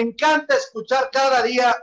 Encanta escuchar cada día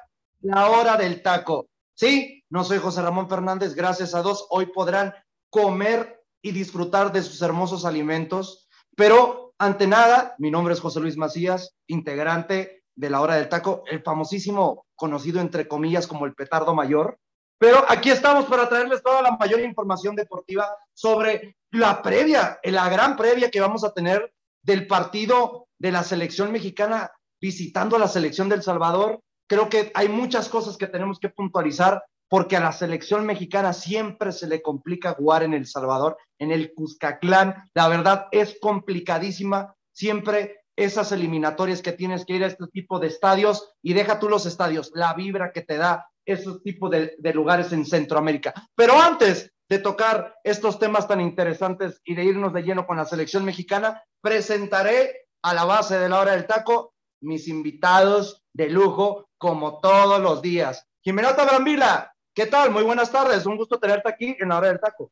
la hora del taco. Sí, no soy José Ramón Fernández, gracias a Dios, hoy podrán comer y disfrutar de sus hermosos alimentos, pero ante nada, mi nombre es José Luis Macías, integrante de la hora del taco, el famosísimo, conocido entre comillas como el petardo mayor, pero aquí estamos para traerles toda la mayor información deportiva sobre la previa, la gran previa que vamos a tener del partido de la selección mexicana visitando a la selección del Salvador. Creo que hay muchas cosas que tenemos que puntualizar porque a la selección mexicana siempre se le complica jugar en El Salvador, en el Cuscatlán. La verdad es complicadísima siempre esas eliminatorias que tienes que ir a este tipo de estadios y deja tú los estadios, la vibra que te da esos tipos de, de lugares en Centroamérica. Pero antes de tocar estos temas tan interesantes y de irnos de lleno con la selección mexicana, presentaré a la base de la hora del taco, mis invitados de lujo, como todos los días. Jimenota Brambila, ¿qué tal? Muy buenas tardes, un gusto tenerte aquí en la hora del taco.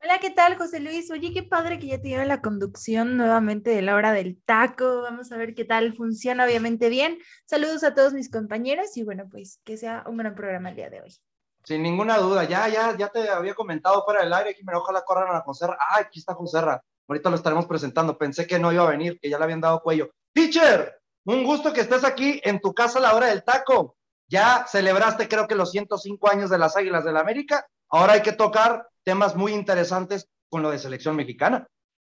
Hola, ¿qué tal, José Luis? Oye, qué padre que ya te la conducción nuevamente de la hora del taco. Vamos a ver qué tal funciona, obviamente bien. Saludos a todos mis compañeros y bueno, pues que sea un gran programa el día de hoy. Sin ninguna duda, ya, ya, ya te había comentado fuera del aire, Jimena, ojalá corran a Joserra. Ah, aquí está Joserra. Ahorita lo estaremos presentando. Pensé que no iba a venir, que ya le habían dado cuello. Teacher, un gusto que estés aquí en tu casa a la hora del taco. Ya celebraste, creo que los 105 años de las Águilas del la América. Ahora hay que tocar temas muy interesantes con lo de selección mexicana.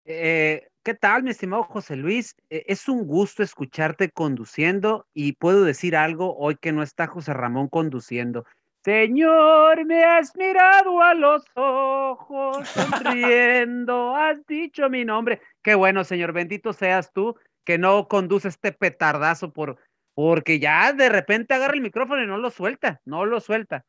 Eh, ¿Qué tal, mi estimado José Luis? Eh, es un gusto escucharte conduciendo y puedo decir algo hoy que no está José Ramón conduciendo. Señor, me has mirado a los ojos, sonriendo, has dicho mi nombre. Qué bueno, Señor, bendito seas tú que no conduce este petardazo por, porque ya de repente agarra el micrófono y no lo suelta, no lo suelta.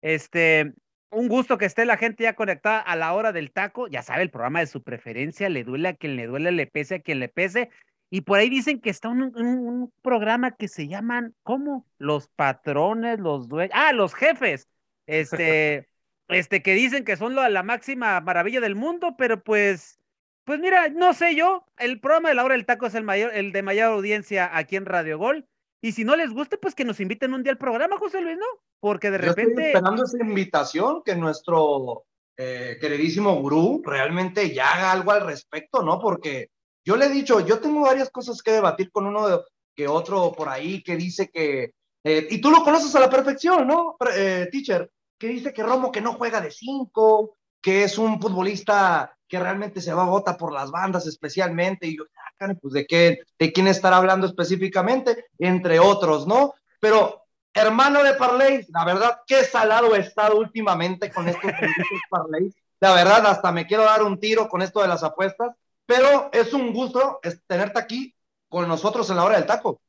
Este, un gusto que esté la gente ya conectada a la hora del taco, ya sabe, el programa de su preferencia, le duele a quien le duele, le pese a quien le pese, y por ahí dicen que está un, un, programa que se llaman, ¿cómo? Los patrones, los dueños, ah, los jefes, este, este, que dicen que son la, la máxima maravilla del mundo, pero pues, pues mira, no sé yo, el programa de la hora del taco es el mayor, el de mayor audiencia aquí en Radio Gol, y si no les gusta, pues que nos inviten un día al programa, José Luis, ¿no? Porque de repente. Estoy esperando esa invitación, que nuestro eh, queridísimo gurú realmente ya haga algo al respecto, ¿no? Porque yo le he dicho, yo tengo varias cosas que debatir con uno que otro por ahí que dice que, eh, y tú lo conoces a la perfección, ¿no, eh, teacher? Que dice que Romo que no juega de cinco, que es un futbolista que realmente se va a bota por las bandas especialmente, y yo, ah, pues de qué, de quién estará hablando específicamente, entre otros, ¿no? Pero, hermano de Parley, la verdad, qué salado he estado últimamente con estos Parley. La verdad, hasta me quiero dar un tiro con esto de las apuestas pero es un gusto tenerte aquí con nosotros en la hora del taco.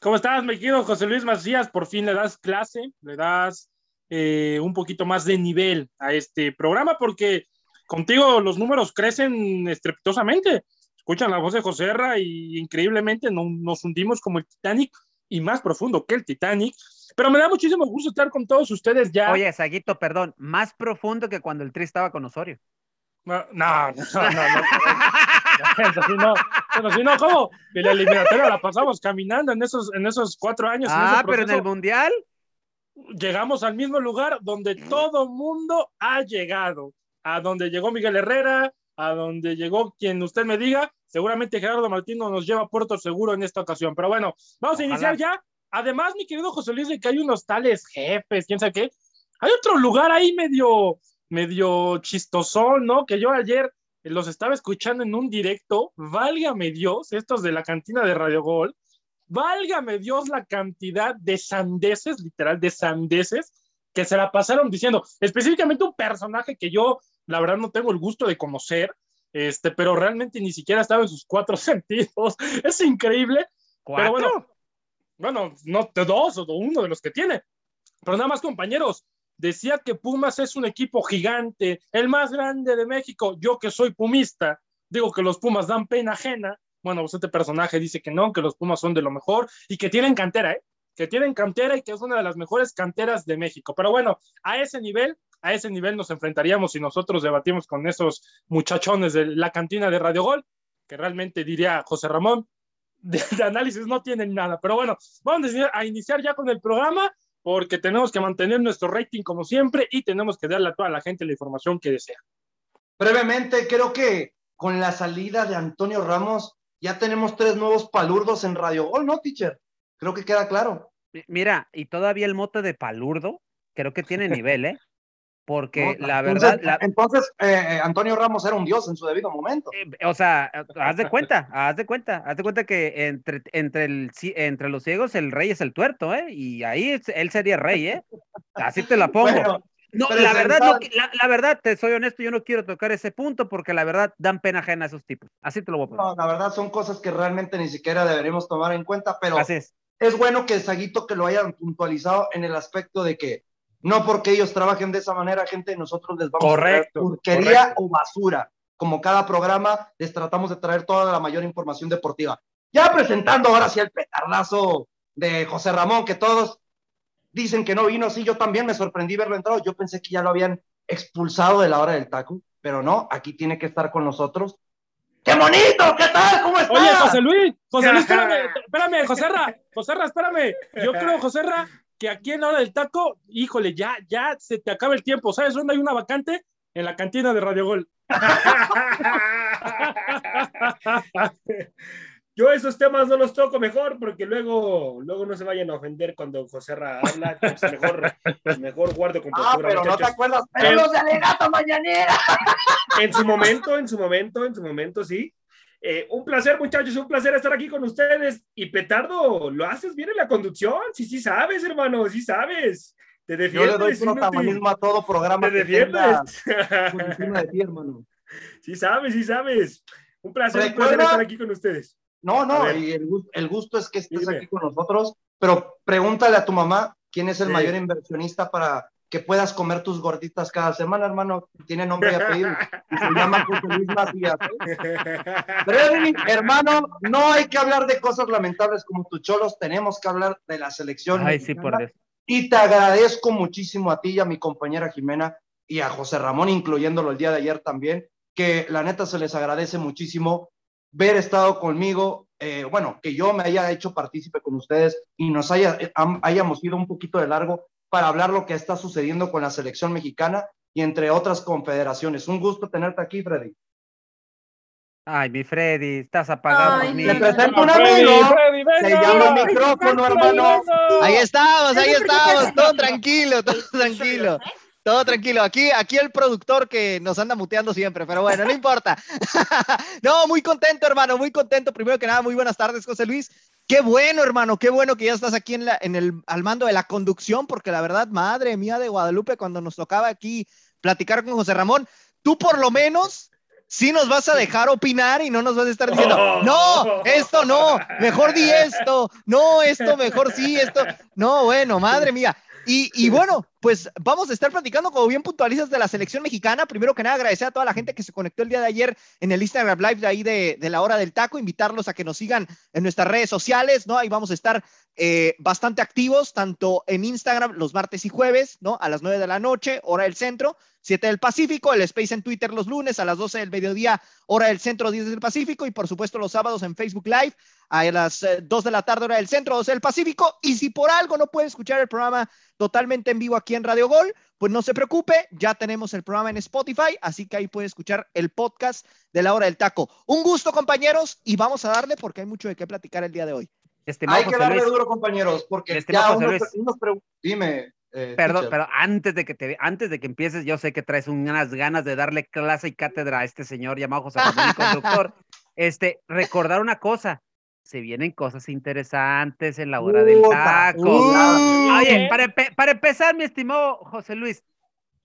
¿Cómo estás, mi querido José Luis Macías? Por fin le das clase, le das eh, un poquito más de nivel a este programa, porque contigo los números crecen estrepitosamente. Escuchan la voz de José Herra y increíblemente nos hundimos como el Titanic y más profundo que el Titanic. Pero me da muchísimo gusto estar con todos ustedes ya. Oye, Saguito, perdón, más profundo que cuando el Tri estaba con Osorio. No, no, no, no. no, si no, ¿cómo? De la eliminatoria la pasamos caminando en esos, en esos cuatro años. Ah, pero en el Mundial. Llegamos al mismo lugar donde todo mundo ha llegado. A donde llegó Miguel Herrera, a donde llegó quien usted me diga. Seguramente Gerardo Martino nos lleva a Puerto Seguro en esta ocasión. Pero bueno, vamos a iniciar ya. Además, mi querido José Luis, de que hay unos tales jefes, quién sabe qué. Hay otro lugar ahí medio, medio chistosón, ¿no? Que yo ayer los estaba escuchando en un directo. Válgame Dios, estos de la cantina de Radio Gol. Válgame Dios la cantidad de sandeces, literal, de sandeces que se la pasaron diciendo, específicamente un personaje que yo, la verdad, no tengo el gusto de conocer, este, pero realmente ni siquiera estaba en sus cuatro sentidos. Es increíble. ¿Cuatro? Pero bueno, bueno, no dos o uno de los que tiene. Pero nada más, compañeros, decía que Pumas es un equipo gigante, el más grande de México. Yo que soy pumista, digo que los Pumas dan pena ajena. Bueno, pues este personaje dice que no, que los Pumas son de lo mejor y que tienen cantera, ¿eh? Que tienen cantera y que es una de las mejores canteras de México. Pero bueno, a ese nivel, a ese nivel nos enfrentaríamos si nosotros debatimos con esos muchachones de la cantina de Radio Gol, que realmente diría José Ramón, de, de análisis no tienen nada. Pero bueno, vamos a iniciar ya con el programa porque tenemos que mantener nuestro rating como siempre y tenemos que darle a toda la gente la información que desea. Brevemente, creo que con la salida de Antonio Ramos ya tenemos tres nuevos palurdos en Radio Gol, ¿no, teacher? Creo que queda claro. Mira, y todavía el mote de palurdo, creo que tiene nivel, ¿eh? Porque No, la entonces- verdad, la- Entonces, eh, Antonio Ramos era un dios en su debido momento. eh, o sea, haz de cuenta, haz de cuenta, haz de cuenta que entre, entre, el, entre los ciegos el rey es el tuerto, ¿eh? Y ahí él sería rey, ¿eh? Así te la pongo. Bueno, no, la verdad, no la, la verdad, te soy honesto, yo no quiero tocar ese punto porque la verdad dan pena ajena a esos tipos. Así te lo voy a poner. no, la verdad son cosas que realmente ni siquiera deberíamos tomar en cuenta, pero Así es. Es bueno que Saguito que lo hayan puntualizado en el aspecto de que no porque ellos trabajen de esa manera, gente, nosotros les vamos a Correcto, porquería correcto. o basura. Como cada programa, les tratamos de traer toda la mayor información deportiva. Ya presentando ahora sí el petardazo de José Ramón, que todos dicen que no vino, sí, yo también me sorprendí verlo entrado, yo pensé que ya lo habían expulsado de la hora del taco, pero no, aquí tiene que estar con nosotros. ¡Qué bonito! ¿Qué tal? ¿Cómo estás? Oye, José Luis, José Luis, espérame, espérame, Joserra, Joserra, espérame. Yo creo, Joserra, que aquí en la hora del taco, híjole, ya, ya se te acaba el tiempo. ¿Sabes dónde hay una vacante? En la cantina de Radio Gol. Yo esos temas no los toco mejor porque luego, luego no se vayan a ofender cuando José Ra habla. entonces mejor, mejor guardo con Ah, pero no te acuerdas. Pero los de Alegato Mañanera. En su momento, en su momento, en su momento, sí. Eh, un placer, muchachos, un placer estar aquí con ustedes. Y Petardo, lo haces bien en la conducción. Sí, sí sabes, hermano, sí sabes. Te Yo le defiendes. doy protagonismo a todo programa te defiendes. por encima de ti, hermano. sí sabes, sí sabes. Un placer, un placer estar aquí con ustedes. No, no, y el, gu- el gusto es que estés Dime. aquí con nosotros, pero pregúntale a tu mamá quién es el Sí. mayor inversionista para que puedas comer tus gorditas cada semana, hermano. Tiene nombre y apellido. Y se llama José Luis Macías. ¿eh? Hermano, no hay que hablar de cosas lamentables como tus cholos, tenemos que hablar de la selección. Ay, sí, por Dios. Y te agradezco muchísimo a ti y a mi compañera Jimena y a José Ramón, incluyéndolo el día de ayer también, que la neta se les agradece muchísimo ver estado conmigo, eh, bueno, que yo me haya hecho partícipe con ustedes y nos haya, eh, hayamos ido un poquito de largo para hablar lo que está sucediendo con la selección mexicana y entre otras confederaciones. Un gusto tenerte aquí, Freddy. Ay, mi Freddy, estás apagado Ay. Le presento un Freddy, amigo. Freddy, venga. Se llama Freddy, micrófono, hermano. Ahí estamos, ahí estamos, todo tranquilo, todo tranquilo. Todo tranquilo. Aquí, aquí el productor que nos anda muteando siempre, pero bueno, no importa. no, muy contento, hermano, muy contento. Primero que nada, muy buenas tardes, José Luis. Qué bueno, hermano, qué bueno que ya estás aquí en, la, en el, al mando de la conducción, porque la verdad, madre mía de Guadalupe, cuando nos tocaba aquí platicar con José Ramón, tú por lo menos sí nos vas a dejar opinar y no nos vas a estar diciendo, Oh. no, esto no, mejor di esto, no, esto mejor sí, esto. No, bueno, madre mía. Y, y bueno, pues vamos a estar platicando, como bien puntualizas, de la selección mexicana. Primero que nada, agradecer a toda la gente que se conectó el día de ayer en el Instagram Live de ahí de, de la hora del taco, invitarlos a que nos sigan en nuestras redes sociales, ¿no? Ahí vamos a estar eh, bastante activos, tanto en Instagram los martes y jueves, ¿no? A las 9 de la noche, hora del centro, 7 del Pacífico, el Space en Twitter los lunes a las 12 del mediodía, hora del centro, 10 del Pacífico, y por supuesto los sábados en Facebook Live a las eh, 2 de la tarde, hora del centro, 12 del Pacífico. Y si por algo no puede escuchar el programa totalmente en vivo aquí aquí en Radio Gol, pues no se preocupe, ya tenemos el programa en Spotify, así que ahí puede escuchar el podcast de la hora del taco. Un gusto, compañeros, y vamos a darle porque hay mucho de qué platicar el día de hoy. Estimado Hay que José darle Luis, duro, compañeros, porque Estimado ya José unos, Luis. unos pregun- Dime. eh, Perdón, teacher. pero antes de que te antes de que empieces, yo sé que traes unas ganas de darle clase y cátedra a este señor llamado José Ramón y conductor. Este, recordar una cosa, se vienen cosas interesantes en la hora del taco. Uh, Oye, para, para empezar, mi estimado José Luis,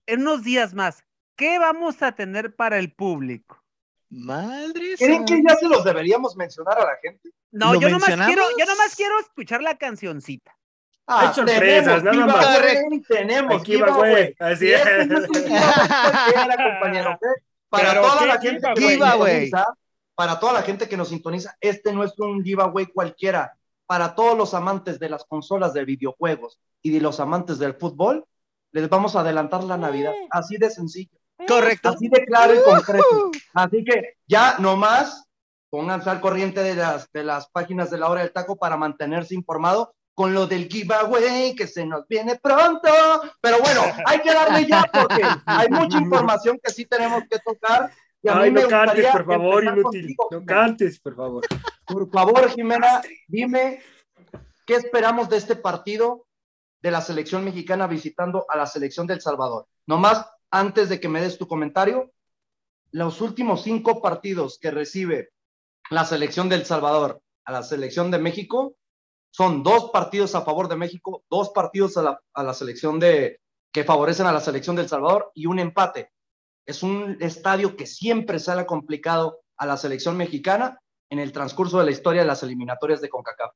en unos días más, ¿qué vamos a tener para el público? Madre ¿Creen que ya se los deberíamos mencionar a la gente? No, ¿Lo yo nomás quiero, yo nomás quiero escuchar la cancioncita. Hay sorpresas, tenemos nada más. Tenemos Aquí va, güey. giveaway. Así Y es. este es. Para Pero toda qué la gente que giveaway. Para toda la gente que nos sintoniza, este no es un giveaway cualquiera. Para todos los amantes de las consolas de videojuegos y de los amantes del fútbol, les vamos a adelantar la Navidad. Así de sencillo. Correcto. Así de claro y concreto. Así que ya nomás pónganse al corriente de las, de las páginas de la hora del taco para mantenerse informado con lo del giveaway que se nos viene pronto. Pero bueno, hay que darle ya porque hay mucha información que sí tenemos que tocar. Y a mí Ay, me no cantes, gustaría por favor, inútil. contigo, No cantes, por favor. Por favor, Jimena, dime qué esperamos de este partido de la selección mexicana visitando a la selección del Salvador. Nomás, antes de que me des tu comentario, los últimos cinco partidos que recibe la selección del Salvador a la selección de México son dos partidos a favor de México, dos partidos a la, a la selección de que favorecen a la selección del Salvador y un empate. Es un estadio que siempre sale complicado a la selección mexicana en el transcurso de la historia de las eliminatorias de CONCACAF.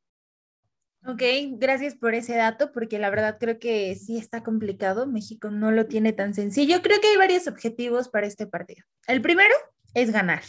Ok, gracias por ese dato, porque la verdad creo que sí está complicado. México no lo tiene tan sencillo. Creo que hay varios objetivos para este partido. El primero es ganar,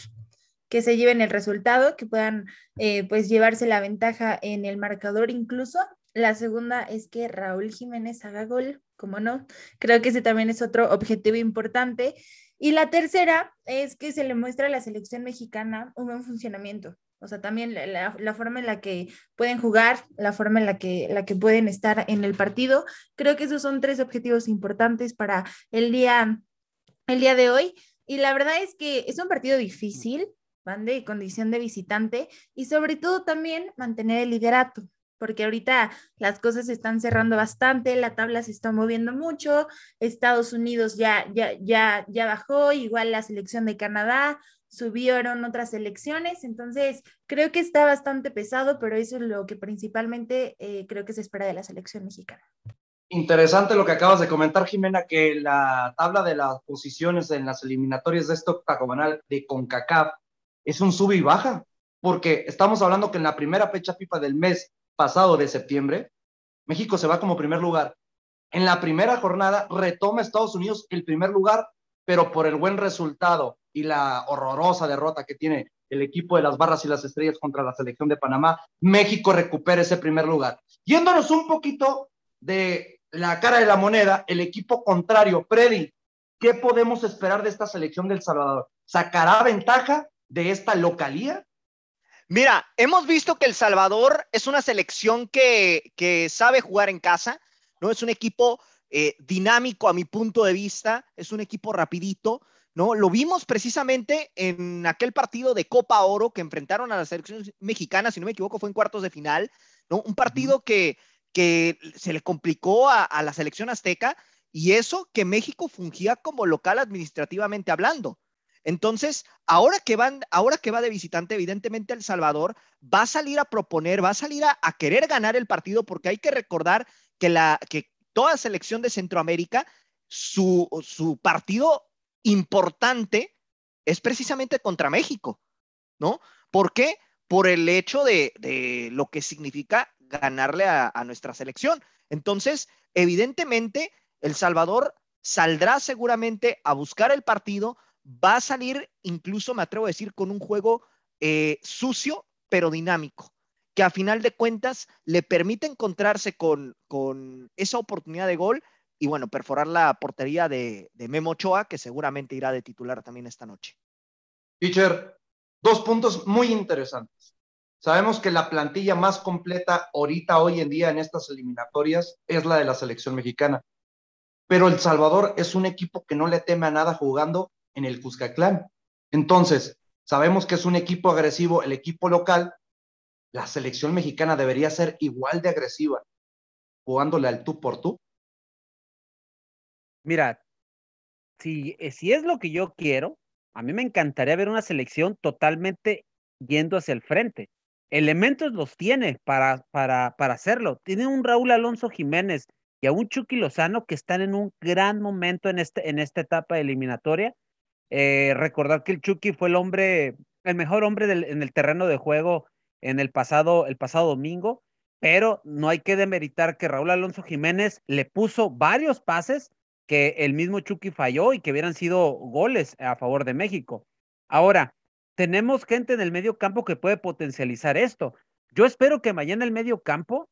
que se lleven el resultado, que puedan eh, pues llevarse la ventaja en el marcador incluso. La segunda es que Raúl Jiménez haga gol, como no. Creo que ese también es otro objetivo importante. Y la tercera es que se le muestra a la selección mexicana un buen funcionamiento. O sea, también la, forma en la que pueden jugar, la forma en la que, la que pueden estar en el partido. Creo que esos son tres objetivos importantes para el día, el día de hoy. Y la verdad es que es un partido difícil, van de condición de visitante y sobre todo también mantener el liderato, porque ahorita las cosas se están cerrando bastante, la tabla se está moviendo mucho, Estados Unidos ya, ya, ya, ya bajó, igual la selección de Canadá, subieron otras selecciones, entonces creo que está bastante pesado, pero eso es lo que principalmente eh, creo que se espera de la selección mexicana. Interesante lo que acabas de comentar, Jimena, que la tabla de las posiciones en las eliminatorias de este octagonal de CONCACAF es un sub y baja, porque estamos hablando que en la primera fecha FIFA del mes pasado de septiembre, México se va como primer lugar. En la primera jornada retoma Estados Unidos el primer lugar, pero por el buen resultado y la horrorosa derrota que tiene el equipo de las barras y las estrellas contra la selección de Panamá, México recupera ese primer lugar. Yéndonos un poquito de la cara de la moneda, el equipo contrario, Freddy, ¿qué podemos esperar de esta selección del Salvador? ¿Sacará ventaja de esta localía? Mira, hemos visto que El Salvador es una selección que, que sabe jugar en casa, ¿no? Es un equipo eh, dinámico a mi punto de vista, es un equipo rapidito, ¿no? Lo vimos precisamente en aquel partido de Copa Oro que enfrentaron a la selección mexicana, si no me equivoco, fue en cuartos de final, ¿no? Un partido que, que se le complicó a, a la selección azteca y eso que México fungía como local administrativamente hablando. Entonces, ahora que van, ahora que va de visitante, evidentemente El Salvador va a salir a proponer, va a salir a, querer ganar el partido, porque hay que recordar que la que toda selección de Centroamérica, su, partido importante es precisamente contra México, ¿no? ¿Por qué? Por el hecho de, lo que significa ganarle a nuestra selección. Entonces, evidentemente, El Salvador saldrá seguramente a buscar el partido, va a salir, incluso me atrevo a decir, con un juego eh, sucio, pero dinámico, que a final de cuentas le permite encontrarse con, con esa oportunidad de gol y bueno, perforar la portería de, Memo Ochoa, que seguramente irá de titular también esta noche. Teacher, dos puntos muy interesantes. Sabemos que la plantilla más completa ahorita, hoy en día, en estas eliminatorias, es la de la selección mexicana. pero El Salvador es un equipo que no le teme a nada jugando en el Cuscatlán. Entonces, sabemos que es un equipo agresivo, el equipo local, la selección mexicana debería ser igual de agresiva, jugándole al tú por tú. Mira, si, eh, si es lo que yo quiero, a mí me encantaría ver una selección totalmente yendo hacia el frente. Elementos los tiene para, para, para hacerlo. Tiene un Raúl Alonso Jiménez y a un Chucky Lozano que están en un gran momento en, este, en esta etapa eliminatoria. Eh, recordar que el Chucky fue el hombre, el mejor hombre en el terreno de juego en el pasado, el pasado domingo, pero no hay que demeritar que Raúl Alonso Jiménez le puso varios pases que el mismo Chucky falló y que hubieran sido goles a favor de México. Ahora, tenemos gente en el medio campo que puede potencializar esto. Yo espero que mañana el medio campo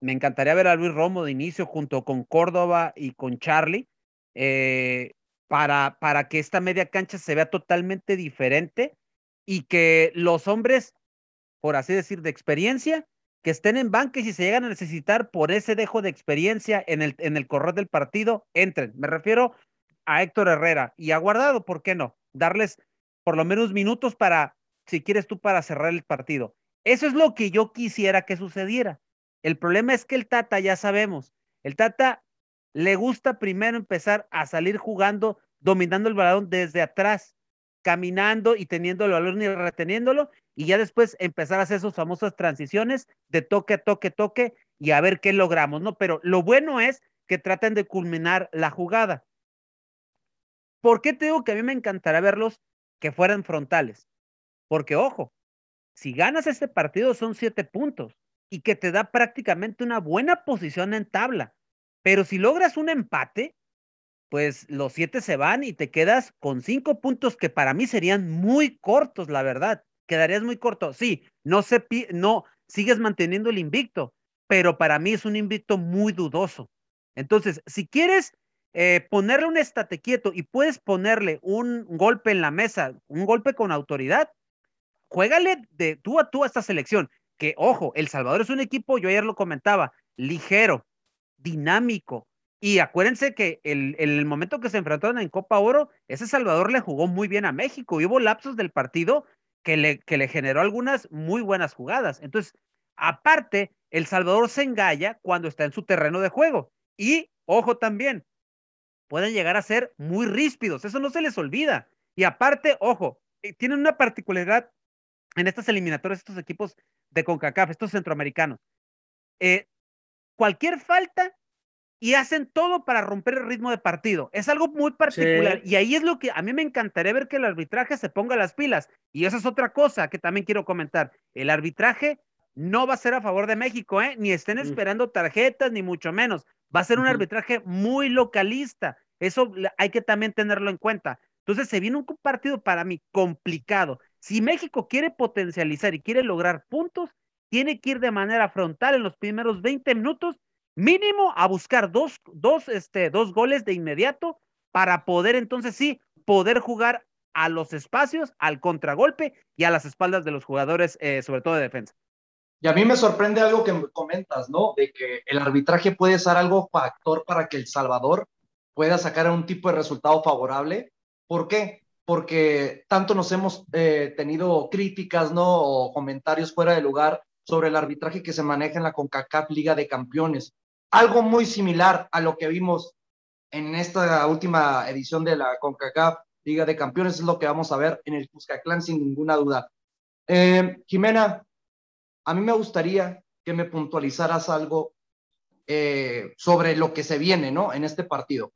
me encantaría ver a Luis Romo de inicio junto con Córdoba y con Charlie eh, para, para que esta media cancha se vea totalmente diferente y que los hombres, por así decir, de experiencia, que estén en banca y se llegan a necesitar por ese dejo de experiencia en el, en el correr del partido, entren. Me refiero a Héctor Herrera y a Guardado, ¿por qué no? Darles por lo menos minutos para, si quieres tú, para cerrar el partido. Eso es lo que yo quisiera que sucediera. El problema es que el Tata, ya sabemos, el Tata le gusta primero empezar a salir jugando, dominando el balón desde atrás, caminando y teniendo el balón y reteniéndolo, y ya después empezar a hacer sus famosas transiciones de toque a toque, toque, y a ver qué logramos, ¿no? Pero lo bueno es que traten de culminar la jugada. ¿Por qué te digo que a mí me encantaría verlos que fueran frontales? Porque, ojo, si ganas este partido son siete puntos y que te da prácticamente una buena posición en tabla. Pero si logras un empate, pues los siete se van y te quedas con cinco puntos que para mí serían muy cortos, la verdad. Quedarías muy corto. Sí, no se no sigues manteniendo el invicto, pero para mí es un invicto muy dudoso. Entonces, si quieres eh, ponerle un estate quieto y puedes ponerle un golpe en la mesa, un golpe con autoridad, juégale de tú a tú a esta selección que, ojo, El Salvador es un equipo, yo ayer lo comentaba, ligero, dinámico. Y acuérdense que el, el momento que se enfrentaron en Copa Oro, ese Salvador le jugó muy bien a México. Y hubo lapsos del partido que le, que le generó algunas muy buenas jugadas. Entonces, aparte, El Salvador se engalla cuando está en su terreno de juego. Y, ojo también, pueden llegar a ser muy ríspidos. Eso no se les olvida. Y aparte, ojo, eh, tienen una particularidad en estas eliminatorias, estos equipos de CONCACAF, estos centroamericanos. Eh, cualquier falta y hacen todo para romper el ritmo de partido. Es algo muy particular y ahí es lo que a mí me encantaría ver que el arbitraje se ponga las pilas. Y esa es otra cosa que también quiero comentar. El arbitraje no va a ser a favor de México, ¿eh? ni estén mm. esperando tarjetas, ni mucho menos. Va a ser un arbitraje muy localista. Eso hay que también tenerlo en cuenta. Entonces se viene un partido para mí complicado. Si México quiere potencializar y quiere lograr puntos, tiene que ir de manera frontal en los primeros 20 minutos, mínimo a buscar dos, dos, este, dos goles de inmediato para poder entonces sí, poder jugar a los espacios, al contragolpe y a las espaldas de los jugadores, eh, sobre todo de defensa. Y a mí me sorprende algo que comentas, ¿no? De que el arbitraje puede ser algo factor para que El Salvador pueda sacar un tipo de resultado favorable. ¿Por qué? porque tanto nos hemos eh, tenido críticas, ¿no? O comentarios fuera de lugar sobre el arbitraje que se maneja en la CONCACAF Liga de Campeones. Algo muy similar a lo que vimos en esta última edición de la CONCACAF Liga de Campeones es lo que vamos a ver en el Cuscatlán sin ninguna duda. Eh, Jimena, a mí me gustaría que me puntualizaras algo eh, sobre lo que se viene, ¿no? En este partido.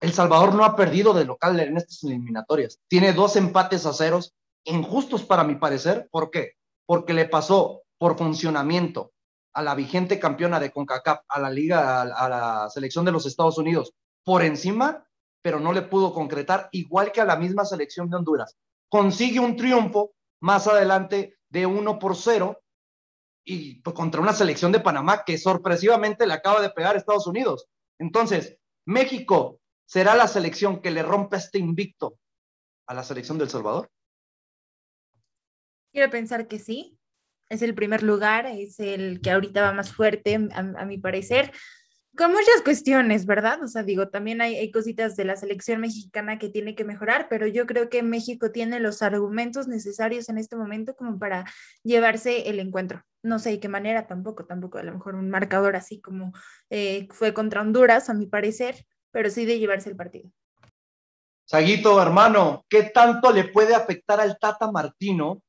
El Salvador no ha perdido de local en estas eliminatorias. Tiene dos empates a ceros, injustos para mi parecer. ¿Por qué? Porque le pasó por funcionamiento a la vigente campeona de CONCACAF, a la liga, a, la selección de los Estados Unidos, por encima, pero no le pudo concretar, igual que a la misma selección de Honduras. Consigue un triunfo más adelante de uno por cero y pues, contra una selección de Panamá que sorpresivamente le acaba de pegar a Estados Unidos. Entonces, México ¿Será la selección que le rompa este invicto a la selección del Salvador? Quiero pensar que sí. Es el primer lugar, es el que ahorita va más fuerte, a, mi parecer. con muchas cuestiones, ¿verdad? O sea, digo, también hay, hay, cositas de la selección mexicana que tiene que mejorar, pero yo creo que México tiene los argumentos necesarios en este momento como para llevarse el encuentro. No sé de qué manera tampoco, tampoco a lo mejor un marcador así como eh, fue contra Honduras, a mi parecer, pero sí de llevarse el partido. Saguito, hermano, ¿qué tanto le puede afectar al Tata Martino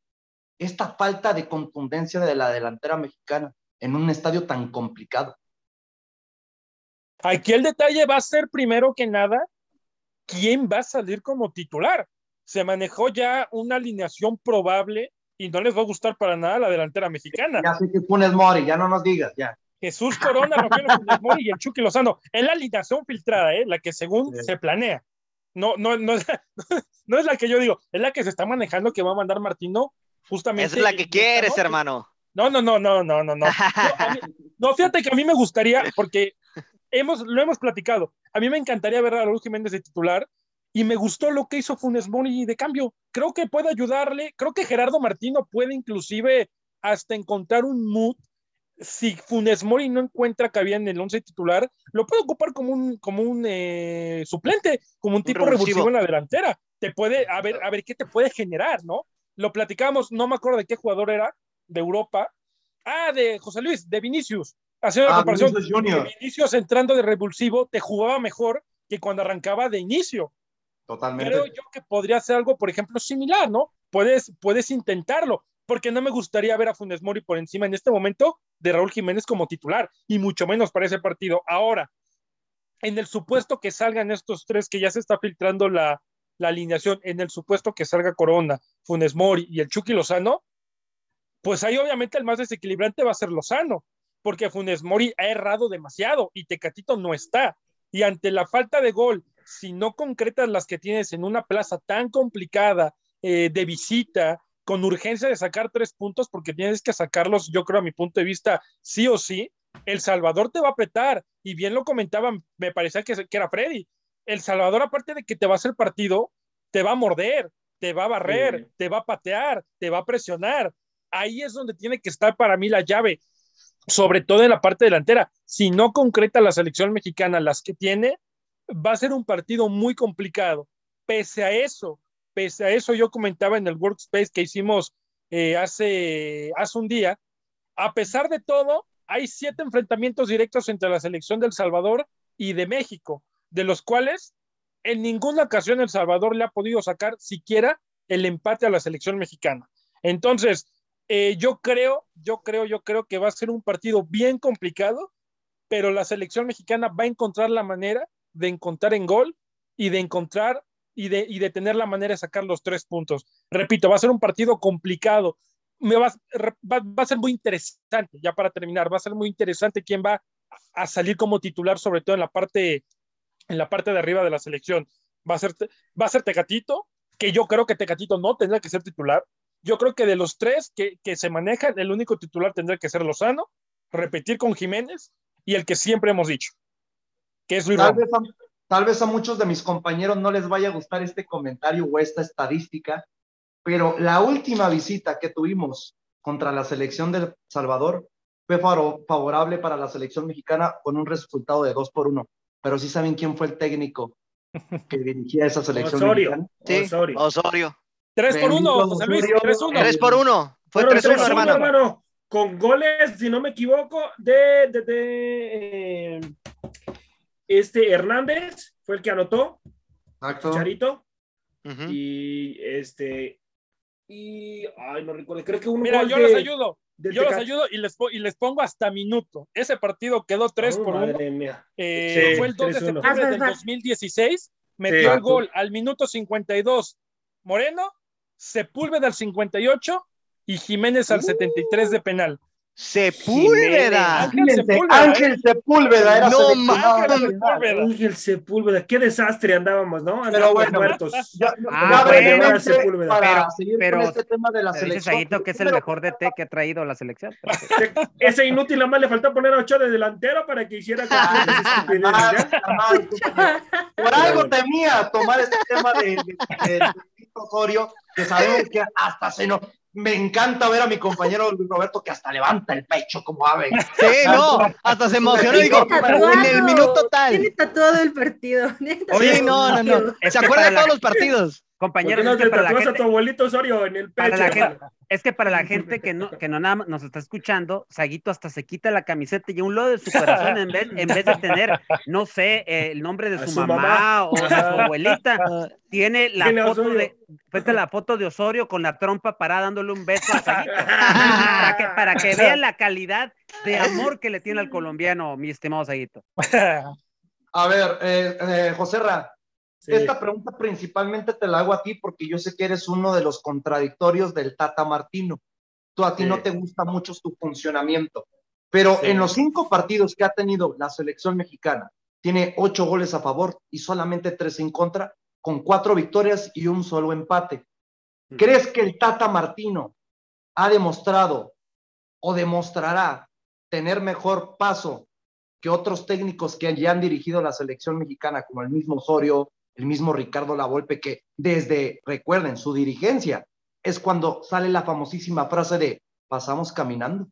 esta falta de contundencia de la delantera mexicana en un estadio tan complicado? Aquí el detalle va a ser primero que nada quién va a salir como titular. Se manejó ya una alineación probable y no les va a gustar para nada la delantera mexicana. Ya sé que Funes Mori, ya no nos digas, ya. Jesús Corona, Rogelio Funes Mori y el Chucky Lozano. Es la alineación filtrada, ¿eh? la que según sí. se planea. No, no, no, no es la que yo digo, es la que se está manejando que va a mandar Martino justamente. Es la que quieres, hermano. No, no, no, no, no, no, no. No, mí, no, fíjate que a mí me gustaría, porque hemos, lo hemos platicado. A mí me encantaría ver a Raúl Jiménez de titular y me gustó lo que hizo Funes Mori de cambio. Creo que puede ayudarle. Creo que Gerardo Martino puede inclusive hasta encontrar un mood. Si Funes Mori no encuentra cabida en el once titular, lo puede ocupar como un, como un eh, suplente, como un tipo revulsivo. revulsivo en la delantera. Te puede, a ver, a ver qué te puede generar, ¿no? Lo platicamos, no me acuerdo de qué jugador era, de Europa. Ah, de José Luis, de Vinicius haciendo la Ah, comparación, Vinicius Vinicius entrando de revulsivo te jugaba mejor que cuando arrancaba de inicio. Totalmente. Creo yo que podría ser algo, por ejemplo, similar, ¿no? Puedes, puedes intentarlo, porque no me gustaría ver a Funes Mori por encima en este momento de Raúl Jiménez como titular, y mucho menos para ese partido. Ahora, en el supuesto que salgan estos tres, que ya se está filtrando la, la alineación, en el supuesto que salga Corona, Funes Mori y el Chucky Lozano, pues ahí obviamente el más desequilibrante va a ser Lozano, porque Funes Mori ha errado demasiado y Tecatito no está. Y ante la falta de gol, si no concretas las que tienes en una plaza tan complicada eh, de visita, con urgencia de sacar tres puntos, porque tienes que sacarlos, yo creo a mi punto de vista, sí o sí, El Salvador te va a apretar. Y bien lo comentaban, me parecía que, que era Freddy. El Salvador, aparte de que te va a hacer partido, te va a morder, te va a barrer, Sí. te va a patear, te va a presionar. Ahí es donde tiene que estar para mí la llave, sobre todo en la parte delantera. Si no concreta la selección mexicana las que tiene, va a ser un partido muy complicado. Pese a eso, pese a eso, yo comentaba en el workspace que hicimos eh, hace, hace un día, a pesar de todo, hay siete enfrentamientos directos entre la selección del Salvador y de México, de los cuales en ninguna ocasión El Salvador le ha podido sacar siquiera el empate a la selección mexicana. Entonces, eh, yo creo, yo creo, yo creo que va a ser un partido bien complicado, pero la selección mexicana va a encontrar la manera de encontrar en gol y de encontrar y de, y de tener la manera de sacar los tres puntos. Repito, va a ser un partido complicado. Me va, va, va a ser muy interesante, ya para terminar, va a ser muy interesante quién va a salir como titular, sobre todo en la parte, en la parte de arriba de la selección. Va a ser, va a ser Tecatito, que yo creo que Tecatito no tendrá que ser titular. Yo creo que de los tres que, que se manejan, el único titular tendrá que ser Lozano, repetir con Jiménez y el que siempre hemos dicho, que es Luis Tal vez, a, tal vez a muchos de mis compañeros no les vaya a gustar este comentario o esta estadística, pero la última visita que tuvimos contra la selección de El Salvador fue favorable para la selección mexicana con un resultado de 2 por 1. Pero sí saben quién fue el técnico que dirigía esa selección Osorio. Sí, Osorio. Osorio. Tres por uno, Benito José Luis, Osorio. tres uno. Tres por uno. Fue Fueron 3-1, 3-1, hermano. hermano. Con goles, si no me equivoco, de, de, de, eh, este Hernández fue el que anotó, Exacto. Charito, y este, y, ay, no recuerdo, creo que un Mira, gol yo de- los ayudo, del yo los Tecate. ayudo y les, y les pongo hasta minuto. Ese partido quedó 3 Oh, por 1. madre mía. Eh, Sí, fue el 2 de 3-1. septiembre del vas, vas. 2016. Metió Sí. el gol al minuto 52 Moreno, Sepúlveda al 58 y Jiménez al 73 de penal. Sepúlveda. Ángel Ángel, Sepúlveda, Ángel Sepúlveda era No nacional. Sepúlveda. Ángel Sepúlveda, qué desastre andábamos, ¿no? Pero Andábamos bueno. muertos. Ya, Ah, ya bueno. Sepúlveda. para Pero- seguir pero- con este tema de la Pero selección. Saguito que es el mejor DT que ha traído la selección. Ese inútil nada más le faltó poner a Ochoa de delantero para que hiciera Ah, ah, Por algo temía tomar este tema de, de, de- de que sabemos que hasta se, eno- me encanta ver a mi compañero Luis Roberto que hasta levanta el pecho como ave. Sí, no, hasta se emocionó. Tiene Digo, tatuado, en el minuto Tiene tal. tatuado el partido. Tiene Oye, no, no, no. ¿Se que acuerda de todos los partidos? ¿Por qué Compañeros, no es que te para la a gente, tu abuelito Osorio en el para pecho? la gente, es que para la gente que no, que no nada más nos está escuchando, Saguito hasta se quita la camiseta y a un lado de su corazón, en vez, en vez de tener, no sé, eh, el nombre de su, su mamá, mamá. o de su abuelita, tiene la Tiene foto Osorio. de, fíjate la foto de Osorio con la trompa parada dándole un beso a Saguito. para que, para que vean la calidad de amor que le tiene al colombiano, mi estimado Saguito. A ver, eh, eh, José Ra, Sí. esta pregunta principalmente te la hago a ti porque yo sé que eres uno de los contradictorios del Tata Martino. Tú a ti Sí. no te gusta mucho su funcionamiento, pero Sí. en los cinco partidos que ha tenido la selección mexicana, tiene ocho goles a favor y solamente tres en contra, con cuatro victorias y un solo empate. ¿Crees que el Tata Martino ha demostrado o demostrará tener mejor paso que otros técnicos que ya han dirigido la selección mexicana, como el mismo Osorio, el mismo Ricardo Lavolpe, que desde, recuerden, su dirigencia, es cuando sale la famosísima frase de pasamos caminando?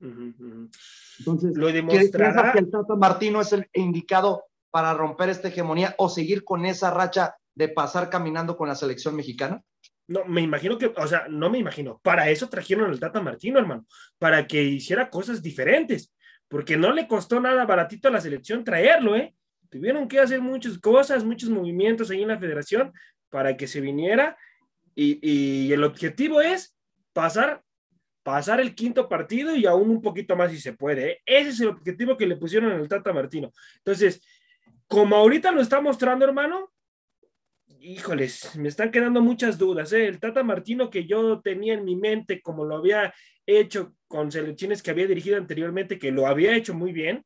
Entonces, Lo ¿crees demostrará. que el Tata Martino es el indicado para romper esta hegemonía o seguir con esa racha de pasar caminando con la selección mexicana? No, me imagino que, o sea, no me imagino. Para eso trajeron al Tata Martino, hermano, para que hiciera cosas diferentes, porque no le costó nada baratito a la selección traerlo, ¿eh? Tuvieron que hacer muchas cosas, muchos movimientos ahí en la federación para que se viniera y, el objetivo es pasar, pasar el quinto partido y aún un poquito más si se puede. ¿eh? Ese es el objetivo que le pusieron al Tata Martino. Entonces, como ahorita lo está mostrando, hermano, híjoles, me están quedando muchas dudas. ¿eh? El Tata Martino que yo tenía en mi mente, como lo había hecho con selecciones que había dirigido anteriormente, que lo había hecho muy bien.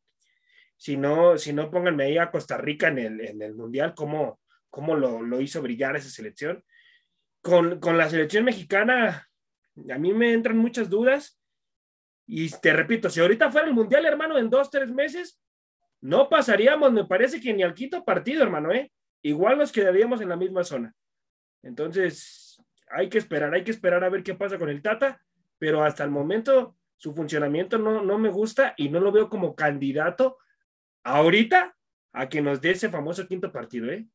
Si no, si no pónganme ahí a Costa Rica en el, en el Mundial, cómo, cómo lo, lo hizo brillar esa selección. Con, con la selección mexicana, a mí me entran muchas dudas. Y te repito, si ahorita fuera el Mundial, hermano, en dos, tres meses, no pasaríamos, me parece que ni al quinto partido, hermano, ¿eh? igual nos quedaríamos en la misma zona. Entonces, hay que esperar, hay que esperar a ver qué pasa con el Tata, pero hasta el momento su funcionamiento no, no me gusta y no lo veo como candidato ahorita a que nos dé ese famoso quinto partido, ¿eh?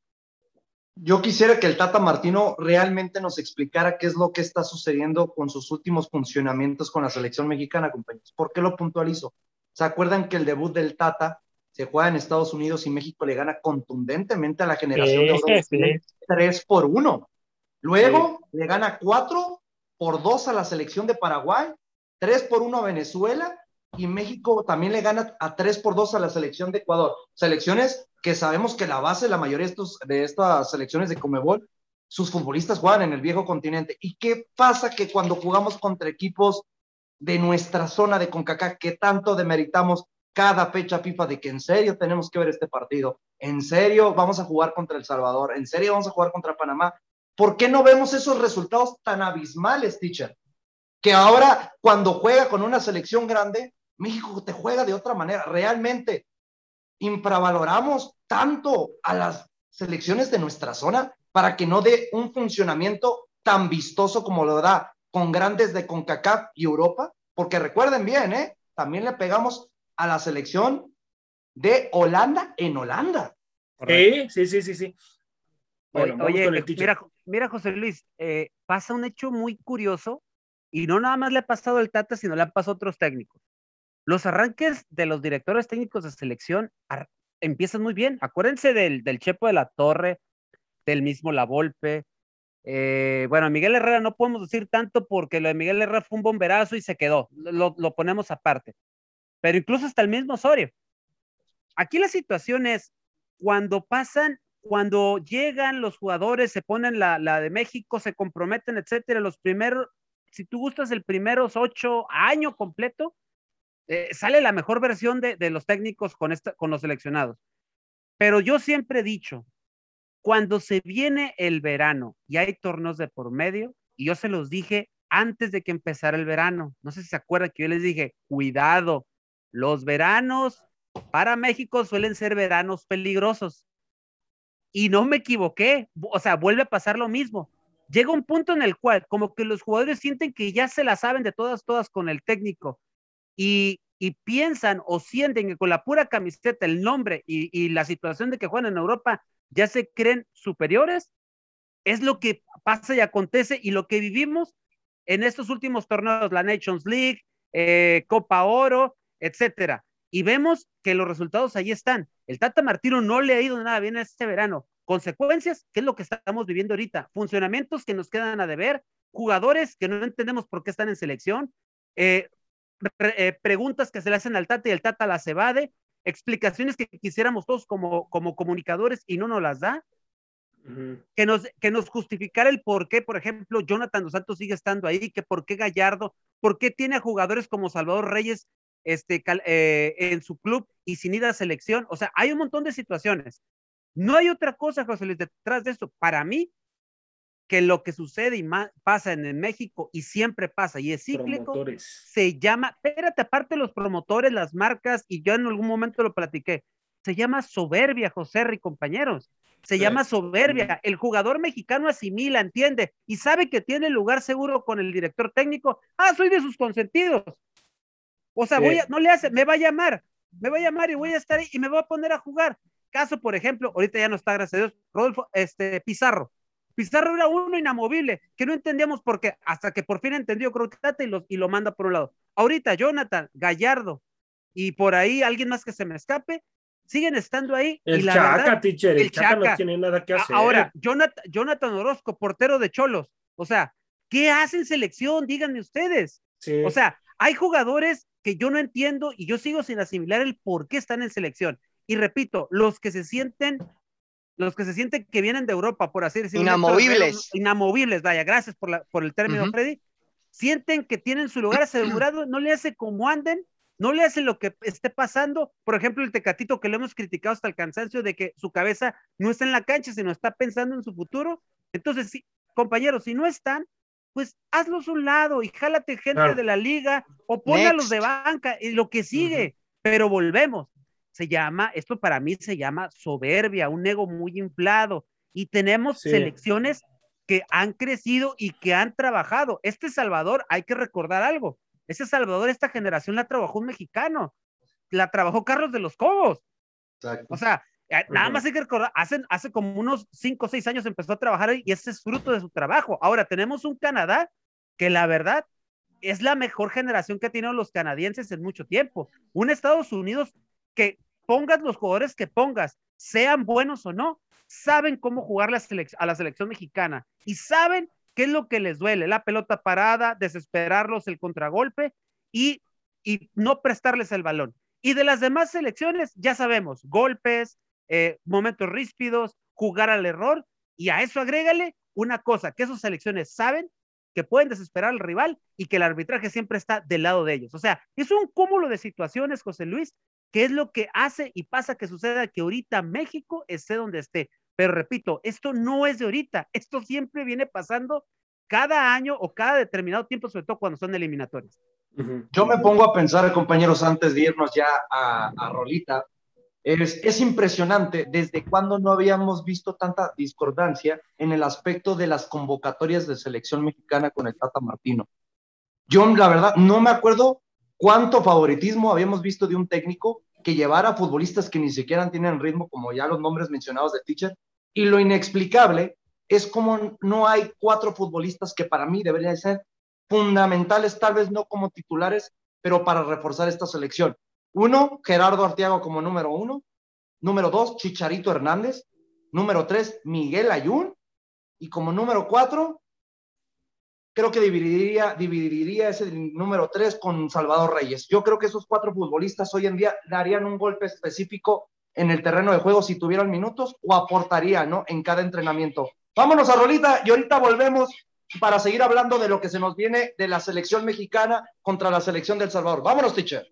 Yo quisiera que el Tata Martino realmente nos explicara qué es lo que está sucediendo con sus últimos funcionamientos con la selección mexicana, compañeros. ¿Por qué lo puntualizo? ¿Se acuerdan que el debut del Tata se juega en Estados Unidos y México le gana contundentemente a la generación de oro Sí, sí. 3 por 1? Luego le gana 4 por 2 a la selección de Paraguay, 3 por 1 a Venezuela y México también le gana a 3 por 2 a la selección de Ecuador. Selecciones que sabemos que la base, la mayoría de, estos, de estas selecciones de Comebol, sus futbolistas juegan en el viejo continente. ¿Y qué pasa que cuando jugamos contra equipos de nuestra zona de CONCACAF, que tanto demeritamos cada fecha FIFA de que en serio tenemos que ver este partido, en serio vamos a jugar contra El Salvador, en serio vamos a jugar contra Panamá? ¿Por qué no vemos esos resultados tan abismales, teacher? Que ahora cuando juega con una selección grande, México te juega de otra manera. Realmente infravaloramos tanto a las selecciones de nuestra zona para que no dé un funcionamiento tan vistoso como lo da con grandes de CONCACAF y Europa, porque recuerden bien, ¿eh? también le pegamos a la selección de Holanda en Holanda. Sí, sí, sí, sí, sí. Bueno, Oye, mira, mira, José Luis, eh, pasa un hecho muy curioso y no nada más le ha pasado al Tata, sino le han pasado a otros técnicos. Los arranques de los directores técnicos de selección empiezan muy bien. Acuérdense del, Chepo de la Torre, del mismo La Volpe. Eh, bueno, Miguel Herrera no podemos decir tanto porque lo de Miguel Herrera fue un bomberazo y se quedó. Lo, ponemos aparte. Pero incluso hasta el mismo Osorio. Aquí la situación es cuando pasan, cuando llegan los jugadores, se ponen la, la de México, se comprometen, etcétera, los primeros, si tú gustas el primeros ocho año completo, eh, sale la mejor versión de, de los técnicos con, esta, con los seleccionados. Pero yo siempre he dicho, cuando se viene el verano y hay torneos de por medio, y yo se los dije antes de que empezara el verano, no sé si se acuerdan que yo les dije, cuidado, los veranos para México suelen ser veranos peligrosos. Y no me equivoqué, o sea, vuelve a pasar lo mismo. llega un punto en el cual como que los jugadores sienten que ya se la saben de todas, todas con el técnico y, piensan o sienten que con la pura camiseta, el nombre y, la situación de que juegan en Europa ya se creen superiores, es lo que pasa y acontece y lo que vivimos en estos últimos torneos, la Nations League, eh, Copa Oro, etcétera. Y vemos que los resultados ahí están. El Tata Martino no le ha ido nada bien este verano. Consecuencias, ¿qué es lo que estamos viviendo ahorita? Funcionamientos que nos quedan a deber, jugadores que no entendemos por qué están en selección, eh, eh, preguntas que se le hacen al Tata y el Tata las evade, explicaciones que quisiéramos todos como, como comunicadores y no nos las da. Uh -huh. que, nos, que nos justificara el por qué, por ejemplo, Jonathan Dos Santos sigue estando ahí, que por qué Gallardo, por qué tiene a jugadores como Salvador Reyes este, eh, en su club y sin ir a selección. O sea, hay un montón de situaciones. No hay otra cosa, José Luis, detrás de eso. Para mí, que lo que sucede y pasa en el México y siempre pasa y es cíclico, promotores. se llama, espérate, aparte los promotores, las marcas, y yo en algún momento lo platiqué, se llama soberbia, José y compañeros. Se sí. llama soberbia. El jugador mexicano asimila, entiende y sabe que tiene lugar seguro con el director técnico. Ah, soy de sus consentidos. O sea, sí. voy a, no le hace, me va a llamar, me va a llamar y voy a estar ahí y me voy a poner a jugar. Caso, por ejemplo, ahorita ya no está, gracias a Dios, Rodolfo, este, Pizarro. Pizarro era uno inamovible, que no entendíamos por qué, hasta que por fin entendió Crocata y lo, y lo manda por un lado. Ahorita Jonathan, Gallardo y por ahí alguien más que se me escape, siguen estando ahí. El y la Chaca, verdad, teacher, el, Chaca, no tiene nada que hacer. Ahora, Jonathan, Jonathan Orozco, portero de Cholos, o sea, ¿qué hacen selección? Díganme ustedes. Sí. O sea, hay jugadores que yo no entiendo y yo sigo sin asimilar el por qué están en selección. Y repito, los que se sienten, los que se sienten que vienen de Europa, por así decirlo. Inamovibles. Inamovibles, vaya, gracias por, la, por el término, uh -huh. Freddy. Sienten que tienen su lugar asegurado, no le hace como anden, no le hace lo que esté pasando. Por ejemplo, el Tecatito que lo hemos criticado hasta el cansancio de que su cabeza no está en la cancha, sino está pensando en su futuro. Entonces, sí, compañeros, si no están, pues hazlos a un lado y jálate gente claro. de la liga o póngalos de banca y lo que sigue. Uh -huh. Pero volvemos. Se llama, esto para mí se llama soberbia, un ego muy inflado. Y tenemos sí. selecciones que han crecido y que han trabajado. Este Salvador, hay que recordar algo. Ese Salvador, esta generación la trabajó un mexicano. La trabajó Carlos de los Cobos. Exacto. O sea, eh, nada más hay que recordar, hace, hace como unos 5 o 6 años empezó a trabajar y ese es fruto de su trabajo. Ahora tenemos un Canadá que la verdad es la mejor generación que tenido los canadienses en mucho tiempo. Un Estados Unidos que pongas los jugadores que pongas, sean buenos o no, saben cómo jugar a la selección mexicana y saben qué es lo que les duele, la pelota parada, desesperarlos, el contragolpe y, y no prestarles el balón. Y de las demás selecciones, ya sabemos, golpes, eh, momentos ríspidos, jugar al error, y a eso agrégale una cosa, que esas selecciones saben que pueden desesperar al rival y que el arbitraje siempre está del lado de ellos. O sea, es un cúmulo de situaciones, José Luis, que es lo que hace y pasa que suceda que ahorita México esté donde esté. Pero repito, esto no es de ahorita, esto siempre viene pasando cada año o cada determinado tiempo, sobre todo cuando son eliminatorios. Yo me pongo a pensar, compañeros, antes de irnos ya a, a Rolita, es, es, impresionante desde cuando no habíamos visto tanta discordancia en el aspecto de las convocatorias de selección mexicana con el Tata Martino. Yo, la verdad, no me acuerdo cuánto favoritismo habíamos visto de un técnico que llevara futbolistas que ni siquiera tienen ritmo, como ya los nombres mencionados de Teacher, y lo inexplicable es como no hay cuatro futbolistas que para mí deberían ser fundamentales, tal vez no como titulares, pero para reforzar esta selección. Uno, Gerardo Arteaga como número uno. Número dos, Chicharito Hernández. Número tres, Miguel Ayun. Y como número cuatro, creo que dividiría, ese número tres con Salvador Reyes. Yo creo que esos cuatro futbolistas hoy en día darían un golpe específico en el terreno de juego si tuvieran minutos o aportarían ¿no? en cada entrenamiento. Vámonos a Rolita y ahorita volvemos para seguir hablando de lo que se nos viene de la selección mexicana contra la selección del Salvador. Vámonos, teacher.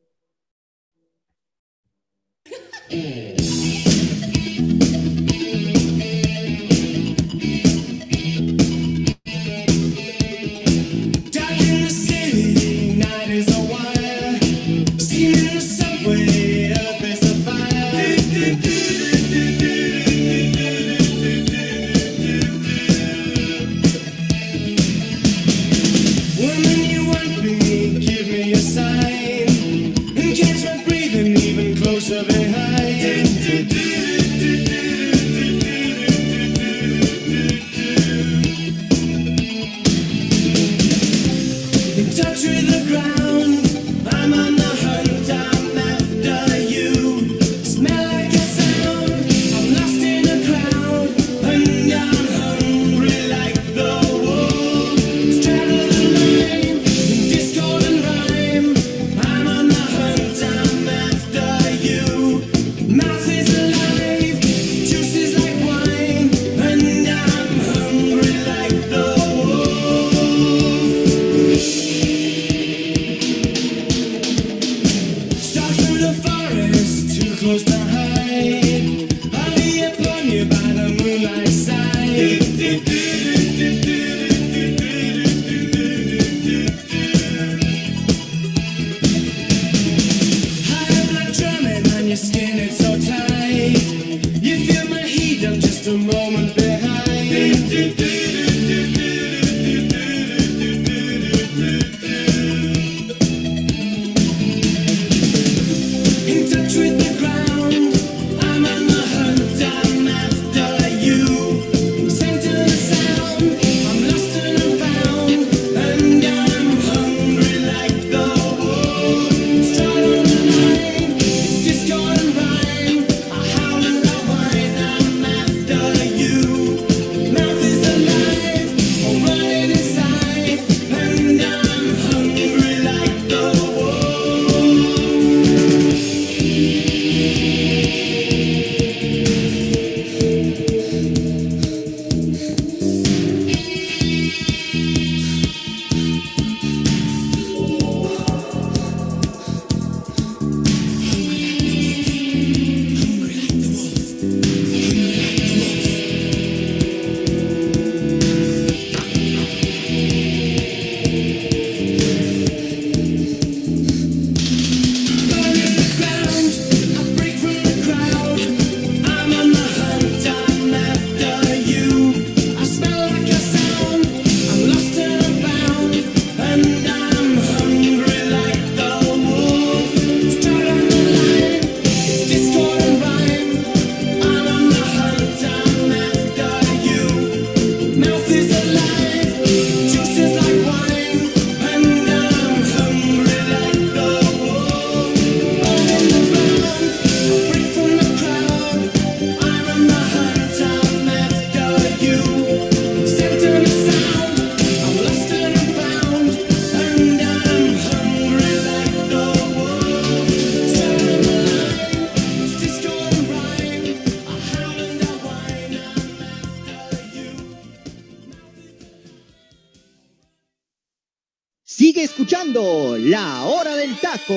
Escuchando La Hora del Taco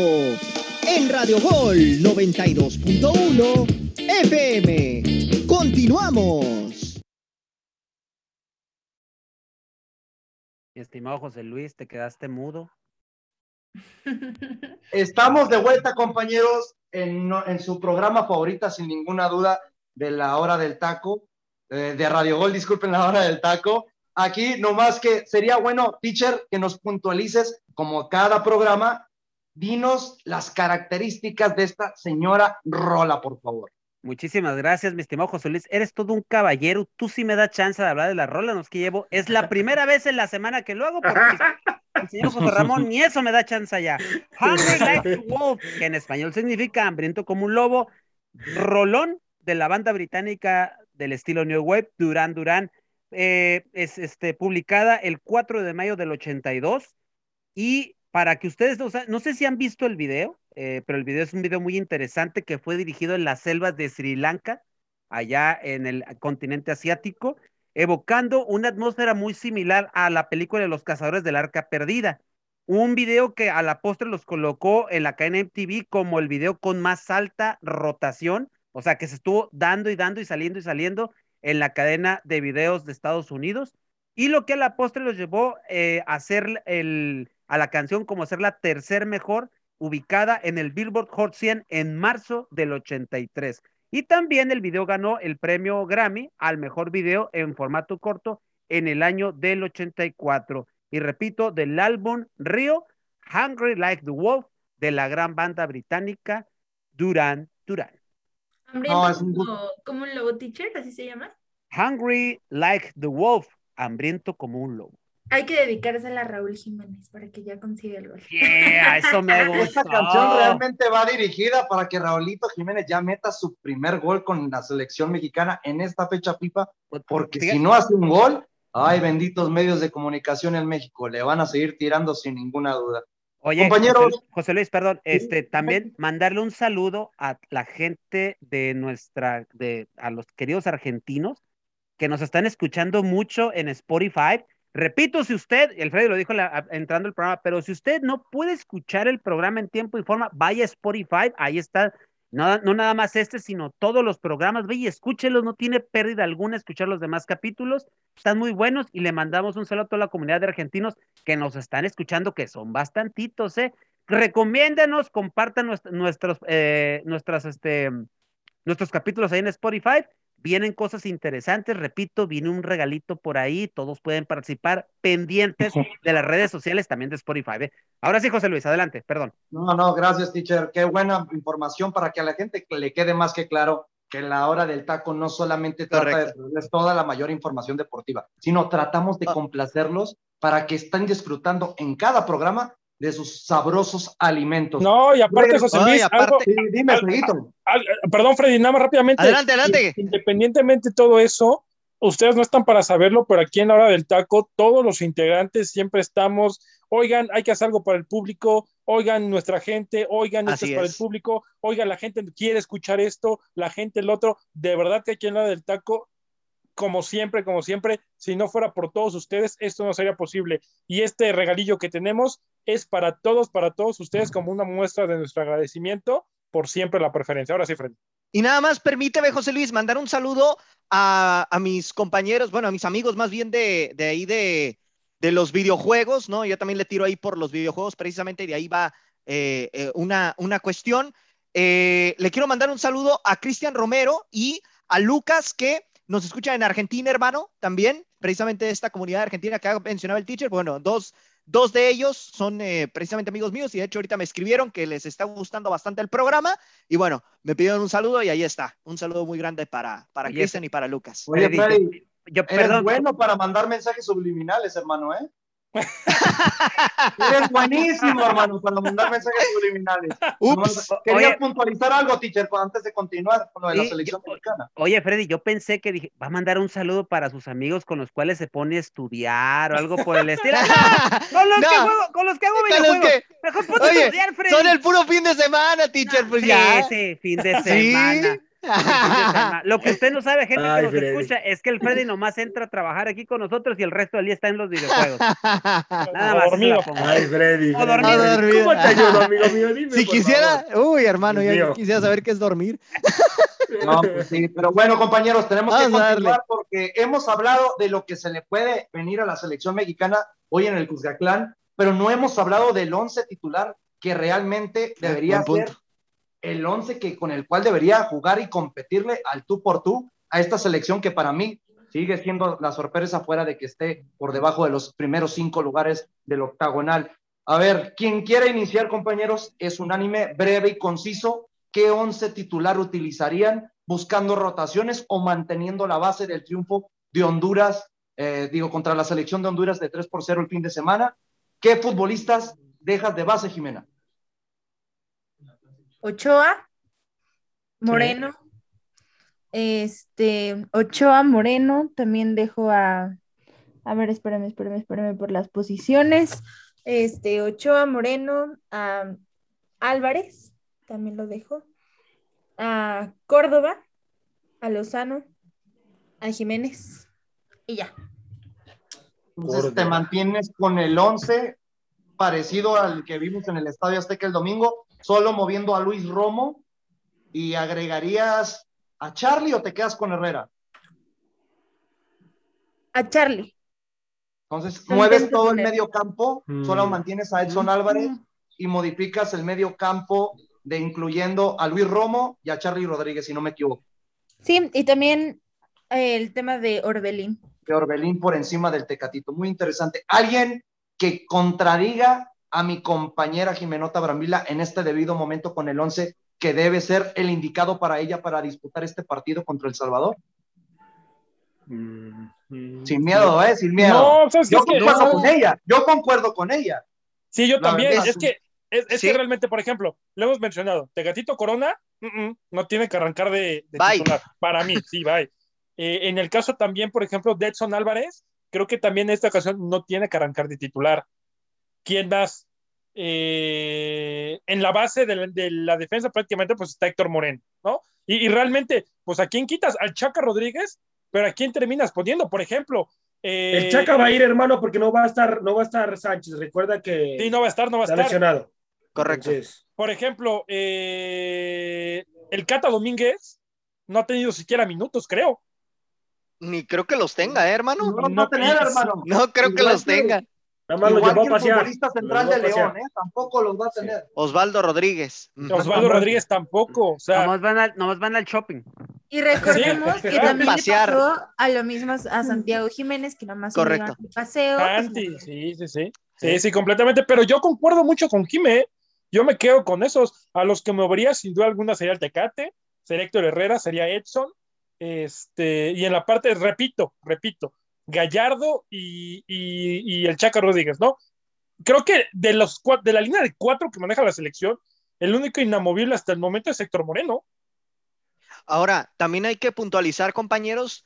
en Radio Gol 92.1 FM. Continuamos. Mi estimado José Luis, te quedaste mudo. Estamos de vuelta, compañeros, en su programa favorita, sin ninguna duda, de la hora del taco, eh, de Radio Gol, disculpen, la hora del taco. Aquí, nomás que sería bueno, teacher, que nos puntualices, como cada programa, dinos las características de esta señora Rola, por favor. Muchísimas gracias, mi estimado José Luis. Eres todo un caballero. Tú sí me das chance de hablar de la rola, no es que llevo. Es la primera vez en la semana que lo hago porque el señor José Ramón ni eso me da chance ya. Hungry like a wolf, que en español significa hambriento como un lobo. Rolón de la banda británica del estilo New Wave, Duran Duran. eh, es este, publicada el 4 de mayo del 82. Y para que ustedes, o sea, no sé si han visto el video, eh, pero el video es un video muy interesante que fue dirigido en las selvas de Sri Lanka, allá en el continente asiático, evocando una atmósfera muy similar a la película de los cazadores del arca perdida. Un video que a la postre los colocó en la cadena MTV como el video con más alta rotación, o sea, que se estuvo dando y dando y saliendo y saliendo en la cadena de videos de Estados Unidos. Y lo que a la postre los llevó eh, a hacer el, a la canción como ser la tercer mejor ubicada en el Billboard Hot 100 en marzo del 83. Y también el video ganó el premio Grammy al mejor video en formato corto en el año del 84. Y repito, del álbum Rio, Hungry Like the Wolf, de la gran banda británica Duran Duran. Hambriento No, es un como, como un lobo teacher, así se llama. Hungry Like the Wolf, hambriento como un lobo. Hay que dedicársela a Raúl Jiménez para que ya consiga el gol. Yeah, eso me Esta gusta. canción realmente va dirigida para que Raulito Jiménez ya meta su primer gol con la selección mexicana en esta fecha FIFA, porque si no hace un gol, ay, benditos medios de comunicación en México, le van a seguir tirando sin ninguna duda. Oye, Compañeros. José, José Luis, perdón, este, también mandarle un saludo a la gente de nuestra, de, a los queridos argentinos que nos están escuchando mucho en Spotify. Repito, si usted, el Freddy lo dijo la- entrando el programa, pero si usted no puede escuchar el programa en tiempo y forma, vaya a Spotify, ahí está, no, no nada más este, sino todos los programas, vaya y escúchelos, no tiene pérdida alguna escuchar los demás capítulos, están muy buenos y le mandamos un saludo a toda la comunidad de argentinos que nos están escuchando, que son bastantitos, ¿eh? Recomiéndanos, compartan nuestros, eh, nuestras, este, nuestros capítulos ahí en Spotify, vienen cosas interesantes, repito, viene un regalito por ahí, todos pueden participar, pendientes de las redes sociales, también de Spotify. ¿eh? Ahora sí, José Luis, adelante, perdón. No, no, gracias, teacher. Qué buena información para que a la gente le quede más que claro que la hora del taco no solamente trata Correcto. de darles toda la mayor información deportiva, sino tratamos de Ah. complacerlos para que estén disfrutando en cada programa de sus sabrosos alimentos. No, y aparte, José Luis, aparte- algo- Sí, dime, al- perdón, Freddy, nada más rápidamente. Adelante, adelante. Independientemente de todo eso, ustedes no están para saberlo, pero aquí en la hora del taco, todos los integrantes siempre estamos, oigan, hay que hacer algo para el público, oigan nuestra gente, oigan esto es para el público, oigan, la gente quiere escuchar esto, la gente el otro. De verdad que aquí en la hora del taco, como siempre, como siempre, si no fuera por todos ustedes, esto no sería posible. Y este regalillo que tenemos es para todos, para todos ustedes, como una muestra de nuestro agradecimiento por siempre la preferencia. Ahora sí, Freddy. Y nada más permíteme, José Luis, mandar un saludo a, a mis compañeros, bueno, a mis amigos más bien de, de ahí de, de los videojuegos, ¿no? Yo también le tiro ahí por los videojuegos, precisamente y de ahí va eh, eh, una, una cuestión. Eh, le quiero mandar un saludo a Cristian Romero y a Lucas, que nos escucha en Argentina, hermano, también, precisamente de esta comunidad argentina que ha mencionado el teacher. Bueno, dos, dos de ellos son eh, precisamente amigos míos y de hecho ahorita me escribieron que les está gustando bastante el programa y bueno, me pidieron un saludo y ahí está. Un saludo muy grande para, para Cristian y para Lucas. Oye, Freddy, eres bueno para mandar mensajes subliminales, hermano, ¿eh? eres buenísimo, hermano, para mandar mensajes subliminales. Ups. Quería Oye. puntualizar algo, teacher, antes de continuar con lo de la selección yo- mexicana. Oye, Freddy, yo pensé que dije, va a mandar un saludo para sus amigos con los cuales se pone a estudiar o algo por el estilo. ¡No! Con los, que, juego, con los que hago Con los videojuegos. que- Mejor ponte a estudiar, Freddy. Son el puro fin de semana, teacher, pues sí, ya. sí, fin de Sí. semana. fin de semana. Lo que usted no sabe, gente Ay, que nos Freddy. escucha, es que el Freddy nomás entra a trabajar aquí con nosotros y el resto del día está en los videojuegos. Nada más. dormido. Ay, Freddy. O dormido. Dormido. ¿Cómo te ayudo, amigo mío? Dime, Si quisiera, favor. uy, hermano, Dios yo mío. quisiera saber qué es dormir. No, pues sí, pero bueno, compañeros, tenemos que Vamos continuar porque hemos hablado de lo que se le puede venir a la selección mexicana hoy en el Cuscatlán, pero no hemos hablado del once titular que realmente debería ser punto. El once que con el cual debería jugar y competirle al tú por tú a esta selección que para mí sigue siendo la sorpresa fuera de que esté por debajo de los primeros cinco lugares del octagonal. A ver, quien quiera iniciar, compañeros, es unánime, breve y conciso. ¿Qué once titular utilizarían buscando rotaciones o manteniendo la base del triunfo de Honduras, eh, digo, contra la selección de Honduras de 3 por 0 el fin de semana? ¿Qué futbolistas dejas de base, Jimena? Ochoa, Moreno. Este, Ochoa, Moreno, también dejo a, a ver, espérame, espérame, espérame por las posiciones. Este, Ochoa, Moreno, a Álvarez, también lo dejo. A Córdoba, a Lozano, a Jiménez y ya. Entonces te mantienes con el 11 parecido al que vimos en el Estadio Azteca el domingo, solo moviendo a Luis Romo y agregarías a Charlie o te quedas con Herrera. A Charlie. Entonces mueves todo el medio campo, Mm. solo mantienes a Edson Álvarez y modificas el medio campo de incluyendo a Luis Romo y a Charlie Rodríguez, si no me equivoco. Sí, y también eh, el tema de Orbelín. de Orbelín por encima del Tecatito. Muy interesante. Alguien que contradiga a mi compañera Jimenota Brambila en este debido momento con el 11 que debe ser el indicado para ella para disputar este partido contra El Salvador. Mm, mm, Sin miedo, ¿eh? Sin miedo. No, yo Es que- concuerdo no. con ella. Yo concuerdo con ella. Sí, yo La también. verdad, es que, es, es Sí. que realmente, por ejemplo, lo hemos mencionado, Tegatito Corona mm, mm, no tiene que arrancar de, titular. Para mí, sí, bye. Eh, en el caso también, por ejemplo, de Edson Álvarez, creo que también en esta ocasión no tiene que arrancar de titular. ¿Quién más? Eh, en la base de la, de la defensa prácticamente pues está Héctor Moreno, ¿no? Y, y realmente, pues a quién quitas? Al Chaca Rodríguez, pero a quién terminas poniendo, por ejemplo. eh, El Chaca va a ir, hermano, porque no va a estar, no va a estar Sánchez. Recuerda que Sí, no va a estar, no va a está estar. lesionado. Correcto. Entonces, Por ejemplo, eh, el Cata Domínguez no ha tenido siquiera minutos, creo. Ni creo que los tenga, ¿eh, hermano. No, no tener, hermano. No creo que los que- tenga. Nada más lo llevó que a el pasear. futbolista central Lo de llevó a pasear. León, ¿eh? Tampoco los va a Sí. tener. Osvaldo Rodríguez. Osvaldo Rodríguez tampoco. O sea, Nomás van, al, nomás van al shopping. Y recordemos Sí, que también Pasear. le pasó a lo mismo a Santiago Jiménez, que nomás Correcto. paseo. Santi, sí, sí, sí. Sí, sí, completamente. Pero yo concuerdo mucho con Jimé. ¿eh? Yo me quedo con esos. A los que movería, sin duda alguna, sería el Tecate, sería Héctor Herrera, sería Edson. Este, y en la parte, repito, repito, Gallardo y, y- y el Chaca Rodríguez, ¿no? Creo que de, los, de la línea de cuatro que maneja la selección, el único inamovible hasta el momento es Héctor Moreno. Ahora, también hay que puntualizar, compañeros,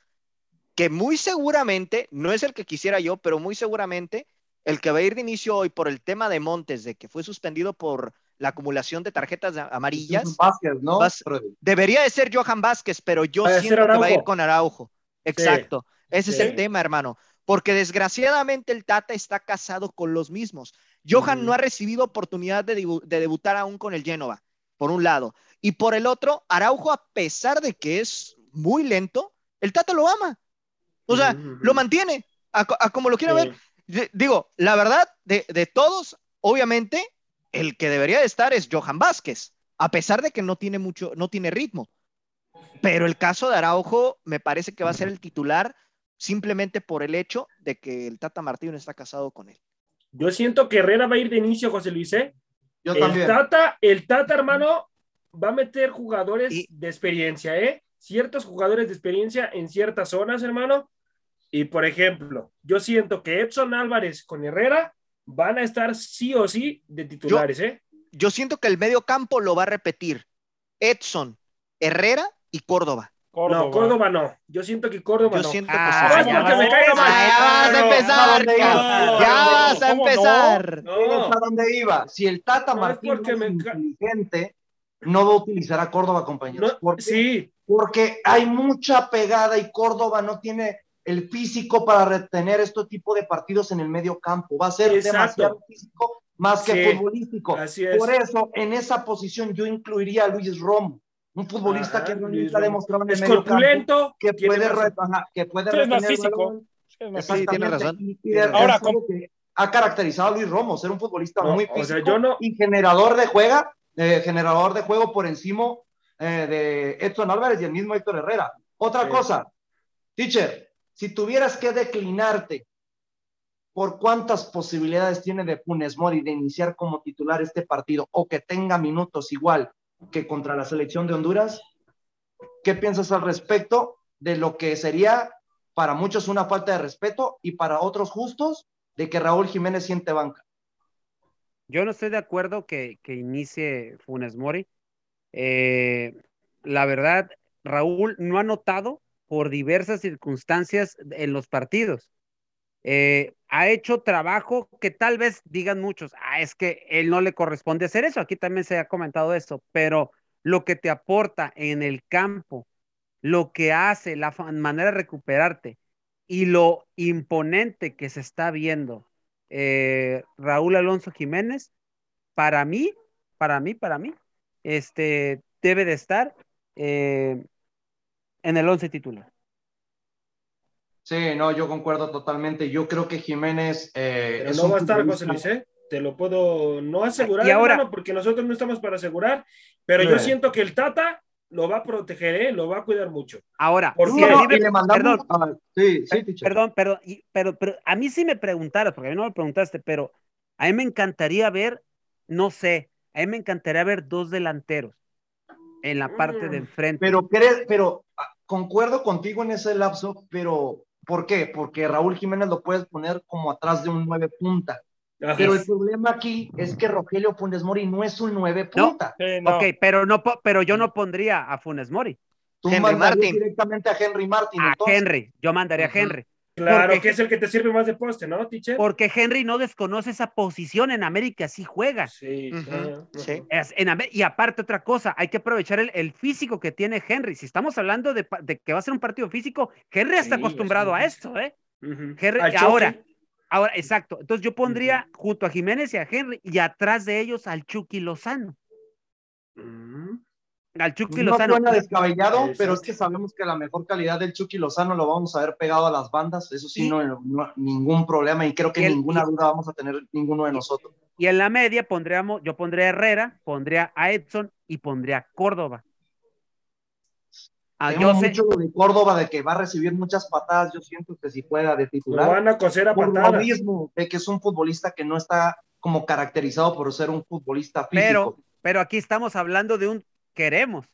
que muy seguramente, no es el que quisiera yo, pero muy seguramente el que va a ir de inicio hoy por el tema de Montes, de que fue suspendido por la acumulación de tarjetas amarillas, Vázquez, ¿no? Vas- debería de ser Johan Vázquez, pero yo siento que va a ir con Araujo. Exacto. Ese es el tema, hermano. Porque desgraciadamente el Tata está casado con los mismos. Johan no ha recibido oportunidad de, debu- de debutar aún con el Génova, por un lado. Y por el otro, Araujo, a pesar de que es muy lento, el Tata lo ama. O sea, lo mantiene, a, co- a como lo quiera Sí. ver. Digo, la verdad, de, de todos, obviamente, el que debería de estar es Johan Vázquez, a pesar de que no tiene mucho, no tiene ritmo. Pero el caso de Araujo me parece que va a ser el titular simplemente por el hecho de que el Tata Martino está casado con él. Yo siento que Herrera va a ir de inicio, José Luis, ¿eh? Yo el también. Tata, el Tata, hermano, va a meter jugadores Y- de experiencia, ¿eh? Ciertos jugadores de experiencia en ciertas zonas, hermano. Y por ejemplo, yo siento que Edson Álvarez con Herrera van a estar sí o sí de titulares, ¿eh? Yo siento que el medio campo lo va a repetir Edson, Herrera y Córdoba. No, Córdoba no. Yo siento que Córdoba Yo no. siento que Ah, ya porque me vas- caiga mal. Ya vas a empezar, no, cabrón. no, ya vas a empezar. No. ¿Sabes a dónde iba? Si el Tata No es porque inteligente, no va a utilizar a Córdoba, compañeros. No, ¿Por qué? sí, Porque hay mucha pegada y Córdoba no tiene el físico para retener este tipo de partidos en el medio campo. Va a ser Exacto. demasiado físico más que Sí, futbolístico. así es. Por eso, en esa posición yo incluiría a Luis Romo, un futbolista Ajá, que ha Romo. demostrado en el es medio campo que puede, más- ajá, que puede es más físico. Sí, no, Sí, tiene Exactamente. razón. Y, y Tiene de- razón. Ahora, es algo que ha caracterizado a Luis Romo, ser un futbolista No, muy o físico sea, yo no- y generador de juega, eh, generador de juego por encima eh, de Edson Álvarez y el mismo Héctor Herrera. Otra Sí. cosa, teacher, si tuvieras que declinarte, ¿por cuántas posibilidades tiene de Funes Mori de iniciar como titular este partido o que tenga minutos igual que contra la selección de Honduras? ¿Qué piensas al respecto de lo que sería para muchos una falta de respeto y para otros justos de que Raúl Jiménez siente banca? Yo no estoy de acuerdo que, que inicie Funes Mori. Eh, la verdad, Raúl no ha notado por diversas circunstancias en los partidos. Eh, ha hecho trabajo que tal vez digan muchos, ah, es que él no le corresponde hacer eso. Aquí también se ha comentado eso, pero lo que te aporta en el campo, lo que hace, la manera de recuperarte y lo imponente que se está viendo eh, Raúl Alonso Jiménez, para mí, para mí, para mí, este debe de estar eh, en el once titular. Sí, no, yo concuerdo totalmente. Yo creo que Jiménez eh, Pero es no un va a estar futbolista- José Luis, ¿eh? Te lo puedo no asegurar, Y ahora- hermano, porque nosotros no estamos para asegurar, pero yo Sí. siento que el Tata lo va a proteger, ¿eh? Lo va a cuidar mucho. Ahora, ¿Por si No, le mandamos- perdón, ah, sí, sí. Perdón, perdón, y- pero, pero a mí sí me preguntaras, porque a mí no me preguntaste, pero a mí me encantaría ver, no sé, a mí me encantaría ver dos delanteros en la parte de Mm, enfrente. Pero, pero ah, concuerdo contigo en ese lapso, pero ¿por qué? Porque Raúl Jiménez lo puedes poner como atrás de un nueve punta. Ajá. Pero el problema aquí es que Rogelio Funes Mori no es un nueve No. punta. Sí, no. Ok, pero no, pero yo no pondría a Funes Mori, Tú Henry mandarías Martin. directamente a Henry Martin. a entonces. Henry, yo mandaría a. Henry, claro, porque- que es el que te sirve más de poste, ¿no, teacher? porque Henry no desconoce esa posición en América, sí juega. Sí. Es- en Amé- y aparte otra cosa, hay que aprovechar el, el físico que tiene Henry. Si estamos hablando de, que va a ser un partido físico, Henry está Sí, acostumbrado a es esto, ¿eh? Ujú. Henry- Al y ahora, ahora, exacto. Entonces yo pondría junto a Jiménez y a Henry y atrás de ellos al Chucky Lozano. Al Chucky No Lozano. suena descabellado, Exacto. pero es que sabemos que la mejor calidad del Chucky Lozano lo vamos a ver pegado a las bandas. Eso sí, Y- no, no- ningún problema y creo que Y el- ninguna duda vamos a tener ninguno de nosotros. Y en la media pondríamos, yo pondría a Herrera, pondría a Edson y pondría a Córdoba. Ah, yo sé, mucho lo de Córdoba de que va a recibir muchas patadas. Yo siento que si juega de Lo titular. van a coser a por lo patadas. mismo, de que es un futbolista que no está como caracterizado por ser un futbolista físico. pero, pero aquí estamos hablando de un queremos.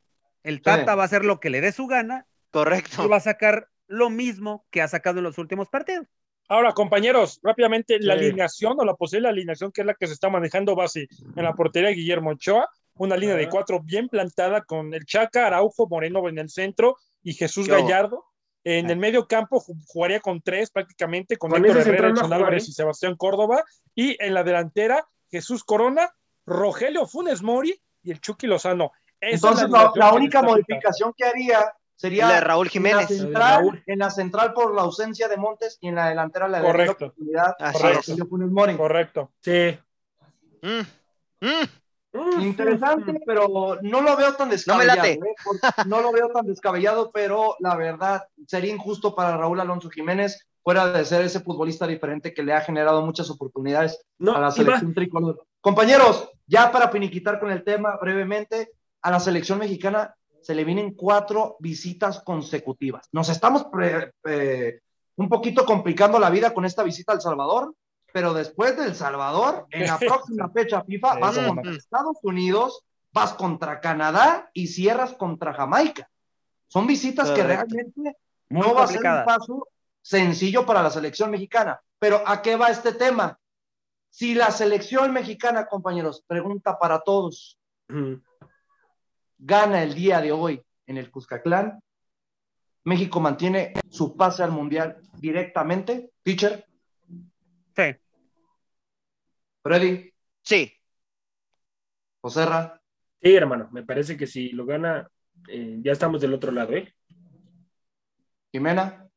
El Tata va a hacer lo que le dé su gana y Correcto. va a sacar lo mismo que ha sacado en los últimos partidos. Ahora, compañeros, rápidamente, la alineación o la posible alineación que es la que se está manejando base en la portería de Guillermo Ochoa, una línea de cuatro bien plantada con el Chaca, Araujo, Moreno en el centro y Jesús. Gallardo. En Ah. el medio campo ju- jugaría con tres prácticamente, con, Con Héctor Herrera, Edson. Álvarez y Sebastián Córdoba. Y en la delantera, Jesús Corona, Rogelio Funes Mori y el Chucky Lozano. Esa Entonces, la, única modificación que haría sería La de Raúl en la, Jiménez. central, Raúl. en la central por la ausencia de Montes y en la delantera la Correcto. oportunidad Mori. Correcto. Sí. Mm, mm. Interesante, pero no lo veo tan No me descabellado. late. ¿eh? Porque no lo veo tan descabellado, pero la verdad sería injusto para Raúl Alonso Jiménez, fuera de ser ese futbolista diferente que le ha generado muchas oportunidades No, a la selección tricolor. Compañeros, ya para finiquitar con el tema brevemente, a la selección mexicana se le vienen cuatro visitas consecutivas. Nos estamos pre- eh, un poquito complicando la vida con esta visita al Salvador, pero después del Salvador, en la próxima fecha FIFA, vas contra. Estados Unidos, vas contra Canadá y cierras contra Jamaica. Son visitas que realmente Muy no va a ser un paso sencillo para la selección mexicana. Pero ¿a qué va este tema? Si la selección mexicana, compañeros, pregunta para todos. Gana el día de hoy en el Cuscatlán, México mantiene su pase al Mundial directamente. Teacher, Sí. Freddy, Sí, Joserra, Sí, hermano, me parece que si lo gana, eh, ya estamos del otro lado, ¿eh? Jimena,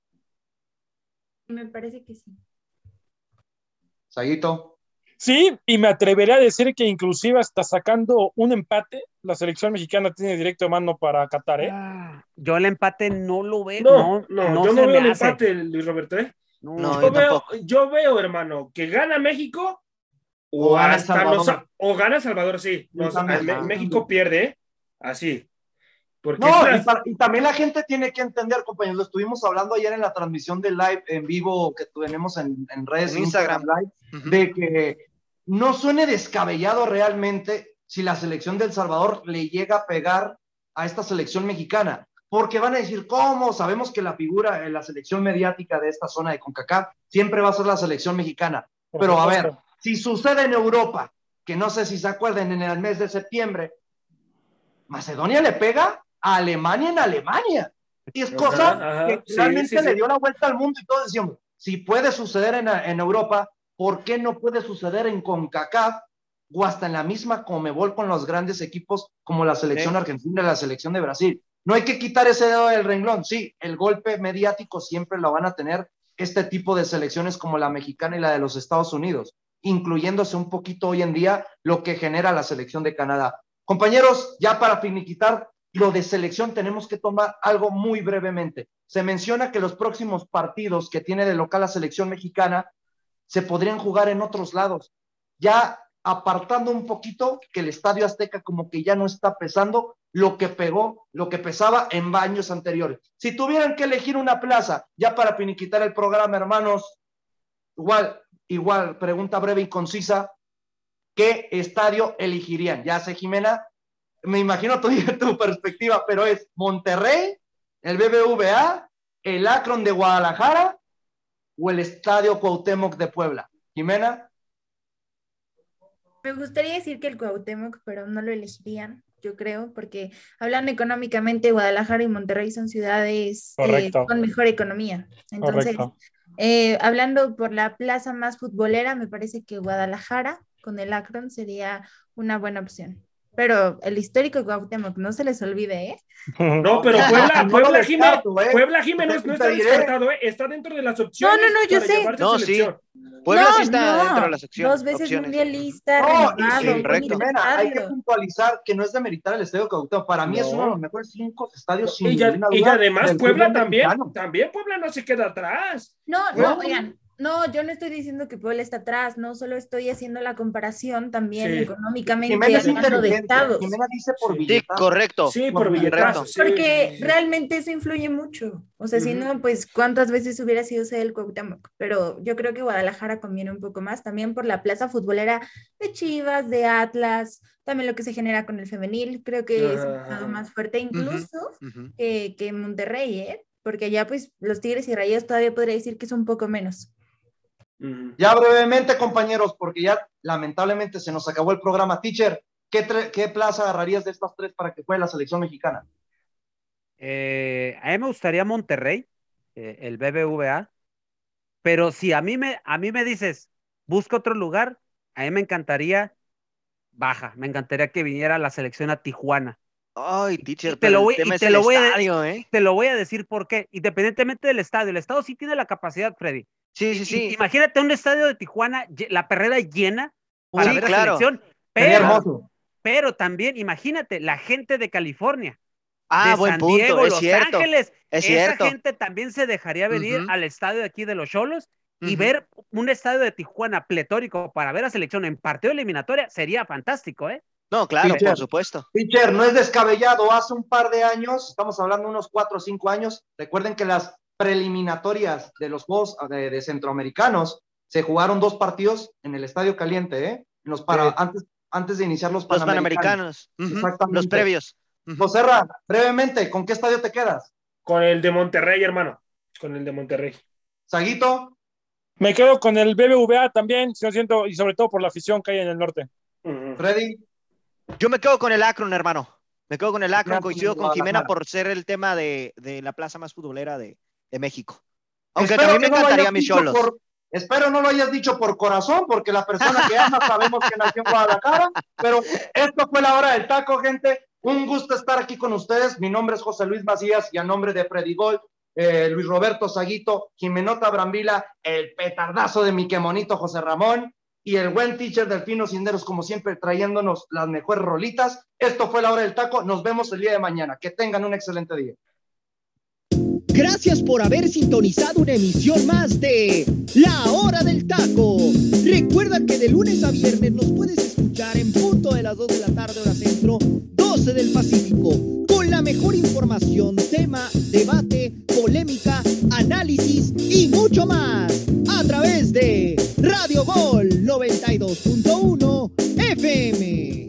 Me parece que sí. Saguito. Sí, y me atrevería a decir que inclusive hasta sacando un empate, la selección mexicana tiene directo de mano para Qatar, ¿eh? Ah, Yo el empate no lo veo. No, No, no, no yo no veo el hace. empate, Luis Roberto, ¿eh? No. No, yo, yo veo, yo veo, hermano, que gana México o, O gana hasta Salvador. nos- o gana El Salvador, sí. Ajá. México pierde, ¿eh? Así. Porque No, y, para- y también la gente tiene que entender, compañeros, lo estuvimos hablando ayer en la transmisión de live en vivo que tenemos en, en redes En Instagram. Live, de que no suene descabellado realmente si la selección del Salvador le llega a pegar a esta selección mexicana, porque van a decir, ¿cómo? Sabemos que la figura en la selección mediática de esta zona de CONCACAF siempre va a ser la selección mexicana, pero a ver, si sucede en Europa, que no sé si se acuerdan, en el mes de septiembre, Macedonia le pega a Alemania en Alemania. Y es cosa ajá, que sí, realmente sí, sí. le dio la vuelta al mundo y todos decíamos, si puede suceder en, en Europa, ¿por qué no puede suceder en CONCACAF o hasta en la misma Comebol con los grandes equipos como la selección Sí. argentina y la selección de Brasil? No hay que quitar ese dedo del renglón. Sí, el golpe mediático siempre lo van a tener este tipo de selecciones como la mexicana y la de los Estados Unidos, incluyéndose un poquito hoy en día lo que genera la selección de Canadá. Compañeros, ya para finiquitar lo de selección, tenemos que tomar algo muy brevemente. Se menciona que los próximos partidos que tiene de local la selección mexicana se podrían jugar en otros lados. Ya apartando un poquito que el Estadio Azteca como que ya no está pesando lo que pegó, lo que pesaba en años anteriores. Si tuvieran que elegir una plaza, ya para finiquitar el programa, hermanos, igual, igual, pregunta breve y concisa, ¿qué estadio elegirían? Ya sé, Jimena, me imagino tu, tu perspectiva, pero es Monterrey, el BBVA, el Akron de Guadalajara o el Estadio Cuauhtémoc de Puebla. Jimena, Me gustaría decir que el Cuauhtémoc, pero no lo elegirían, yo creo, porque hablando económicamente, Guadalajara y Monterrey son ciudades eh, con mejor economía. Entonces, Correcto. eh, hablando por la plaza más futbolera, me parece que Guadalajara con el Akron sería una buena opción. Pero el histórico Cuauhtémoc, no se les olvide, ¿eh? No, pero Puebla, lo Puebla, Jimé, descarto, ¿eh? Puebla Jiménez no está descartado, ¿eh? está dentro de las opciones. No, no, no, yo sé. No, sí. Puebla No, sí está no, dentro de las opciones. Dos veces opciones. mundialista, No, renovado, sí, correcto. Jimena, hay que puntualizar que no es de meritar el Estadio Cuauhtémoc. Para mí es No. uno de los mejores cinco estadios sin Y, ya- ninguna y duda además Puebla también, mexicano. también Puebla no se queda atrás. No, No. no, oigan, No, yo no estoy diciendo que Puebla está atrás, no, solo estoy haciendo la comparación también Sí. económicamente hablando de estados. Jimena dice por Sí. Sí, billetazo. correcto. Sí, por sí. Porque realmente eso influye mucho. O sea, si no, pues cuántas veces hubiera sido sede del Cuauhtémoc. Pero yo creo que Guadalajara conviene un poco más también por la plaza futbolera de Chivas, de Atlas, también lo que se genera con el femenil. Creo que es un estado más fuerte incluso que, que Monterrey, ¿eh? Porque allá pues los Tigres y Rayos todavía podría decir que es un poco menos. Ya brevemente, compañeros, porque ya lamentablemente se nos acabó el programa. Teacher, ¿qué, qué plaza agarrarías de estas tres para que juegue la selección mexicana? Eh, a mí me gustaría Monterrey, eh, el BBVA, pero si a mí me, a mí me dices, busca otro lugar, a mí me encantaría Baja, me encantaría que viniera la selección a Tijuana. Ay, teacher, te lo el voy- tema y es te el lo voy a- estadio, ¿eh? Te lo voy a decir por qué, independientemente del estadio, el estadio sí tiene la capacidad, Freddy. Sí, sí, sí. Imagínate un estadio de Tijuana, la perrera llena para Sí, ver claro. la selección, pero, hermoso. pero también imagínate la gente de California, Ah, de buen San punto, Diego, es Los cierto. Ángeles, Es esa cierto. gente también se dejaría venir Ujú. al estadio de aquí de los Cholos y Ujú. ver un estadio de Tijuana pletórico para ver a selección en partido eliminatoria sería fantástico, ¿eh? No, claro, por supuesto. Teacher, no es descabellado. Hace un par de años, estamos hablando unos cuatro o cinco años, recuerden que las preliminatorias de los Juegos de, de Centroamericanos se jugaron dos partidos en el Estadio Caliente, ¿eh? En Los para, Sí. antes, antes de iniciar los Los Panamericanos. panamericanos. Ujú, Exactamente. Los previos. José Ra, brevemente, ¿con qué estadio te quedas? Con el de Monterrey, hermano. Con el de Monterrey. Saguito, Me quedo con el BBVA también, si no siento, y sobre todo por la afición que hay en el norte. Ujú. Freddy, Yo me quedo con el Akron, hermano. Me quedo con el Akron, coincido con Jimena por ser el tema de, de la plaza más futbolera de, de México. Aunque espero también me no encantaría hayas mis cholos. por- espero no lo hayas dicho por corazón, porque la persona que ama sabemos que nació en Guadalajara, pero esto fue la hora del taco, gente. Un gusto estar aquí con ustedes. Mi nombre es José Luis Macías y a nombre de Freddy Gol, eh, Luis Roberto Saguito, Jimenota Brambila, el petardazo de mi quemonito José Ramón y el buen teacher Delfino Cinderos, como siempre, trayéndonos las mejores rolitas. Esto fue la hora del taco. Nos vemos el día de mañana. Que tengan un excelente día. Gracias por haber sintonizado una emisión más de La Hora del Taco. Recuerda que de lunes a viernes nos puedes escuchar en punto de las 2 de la tarde hora centro, 12 del Pacífico, con la mejor información, tema, debate, polémica, análisis y mucho más a través de Radio Gol 92.1 FM.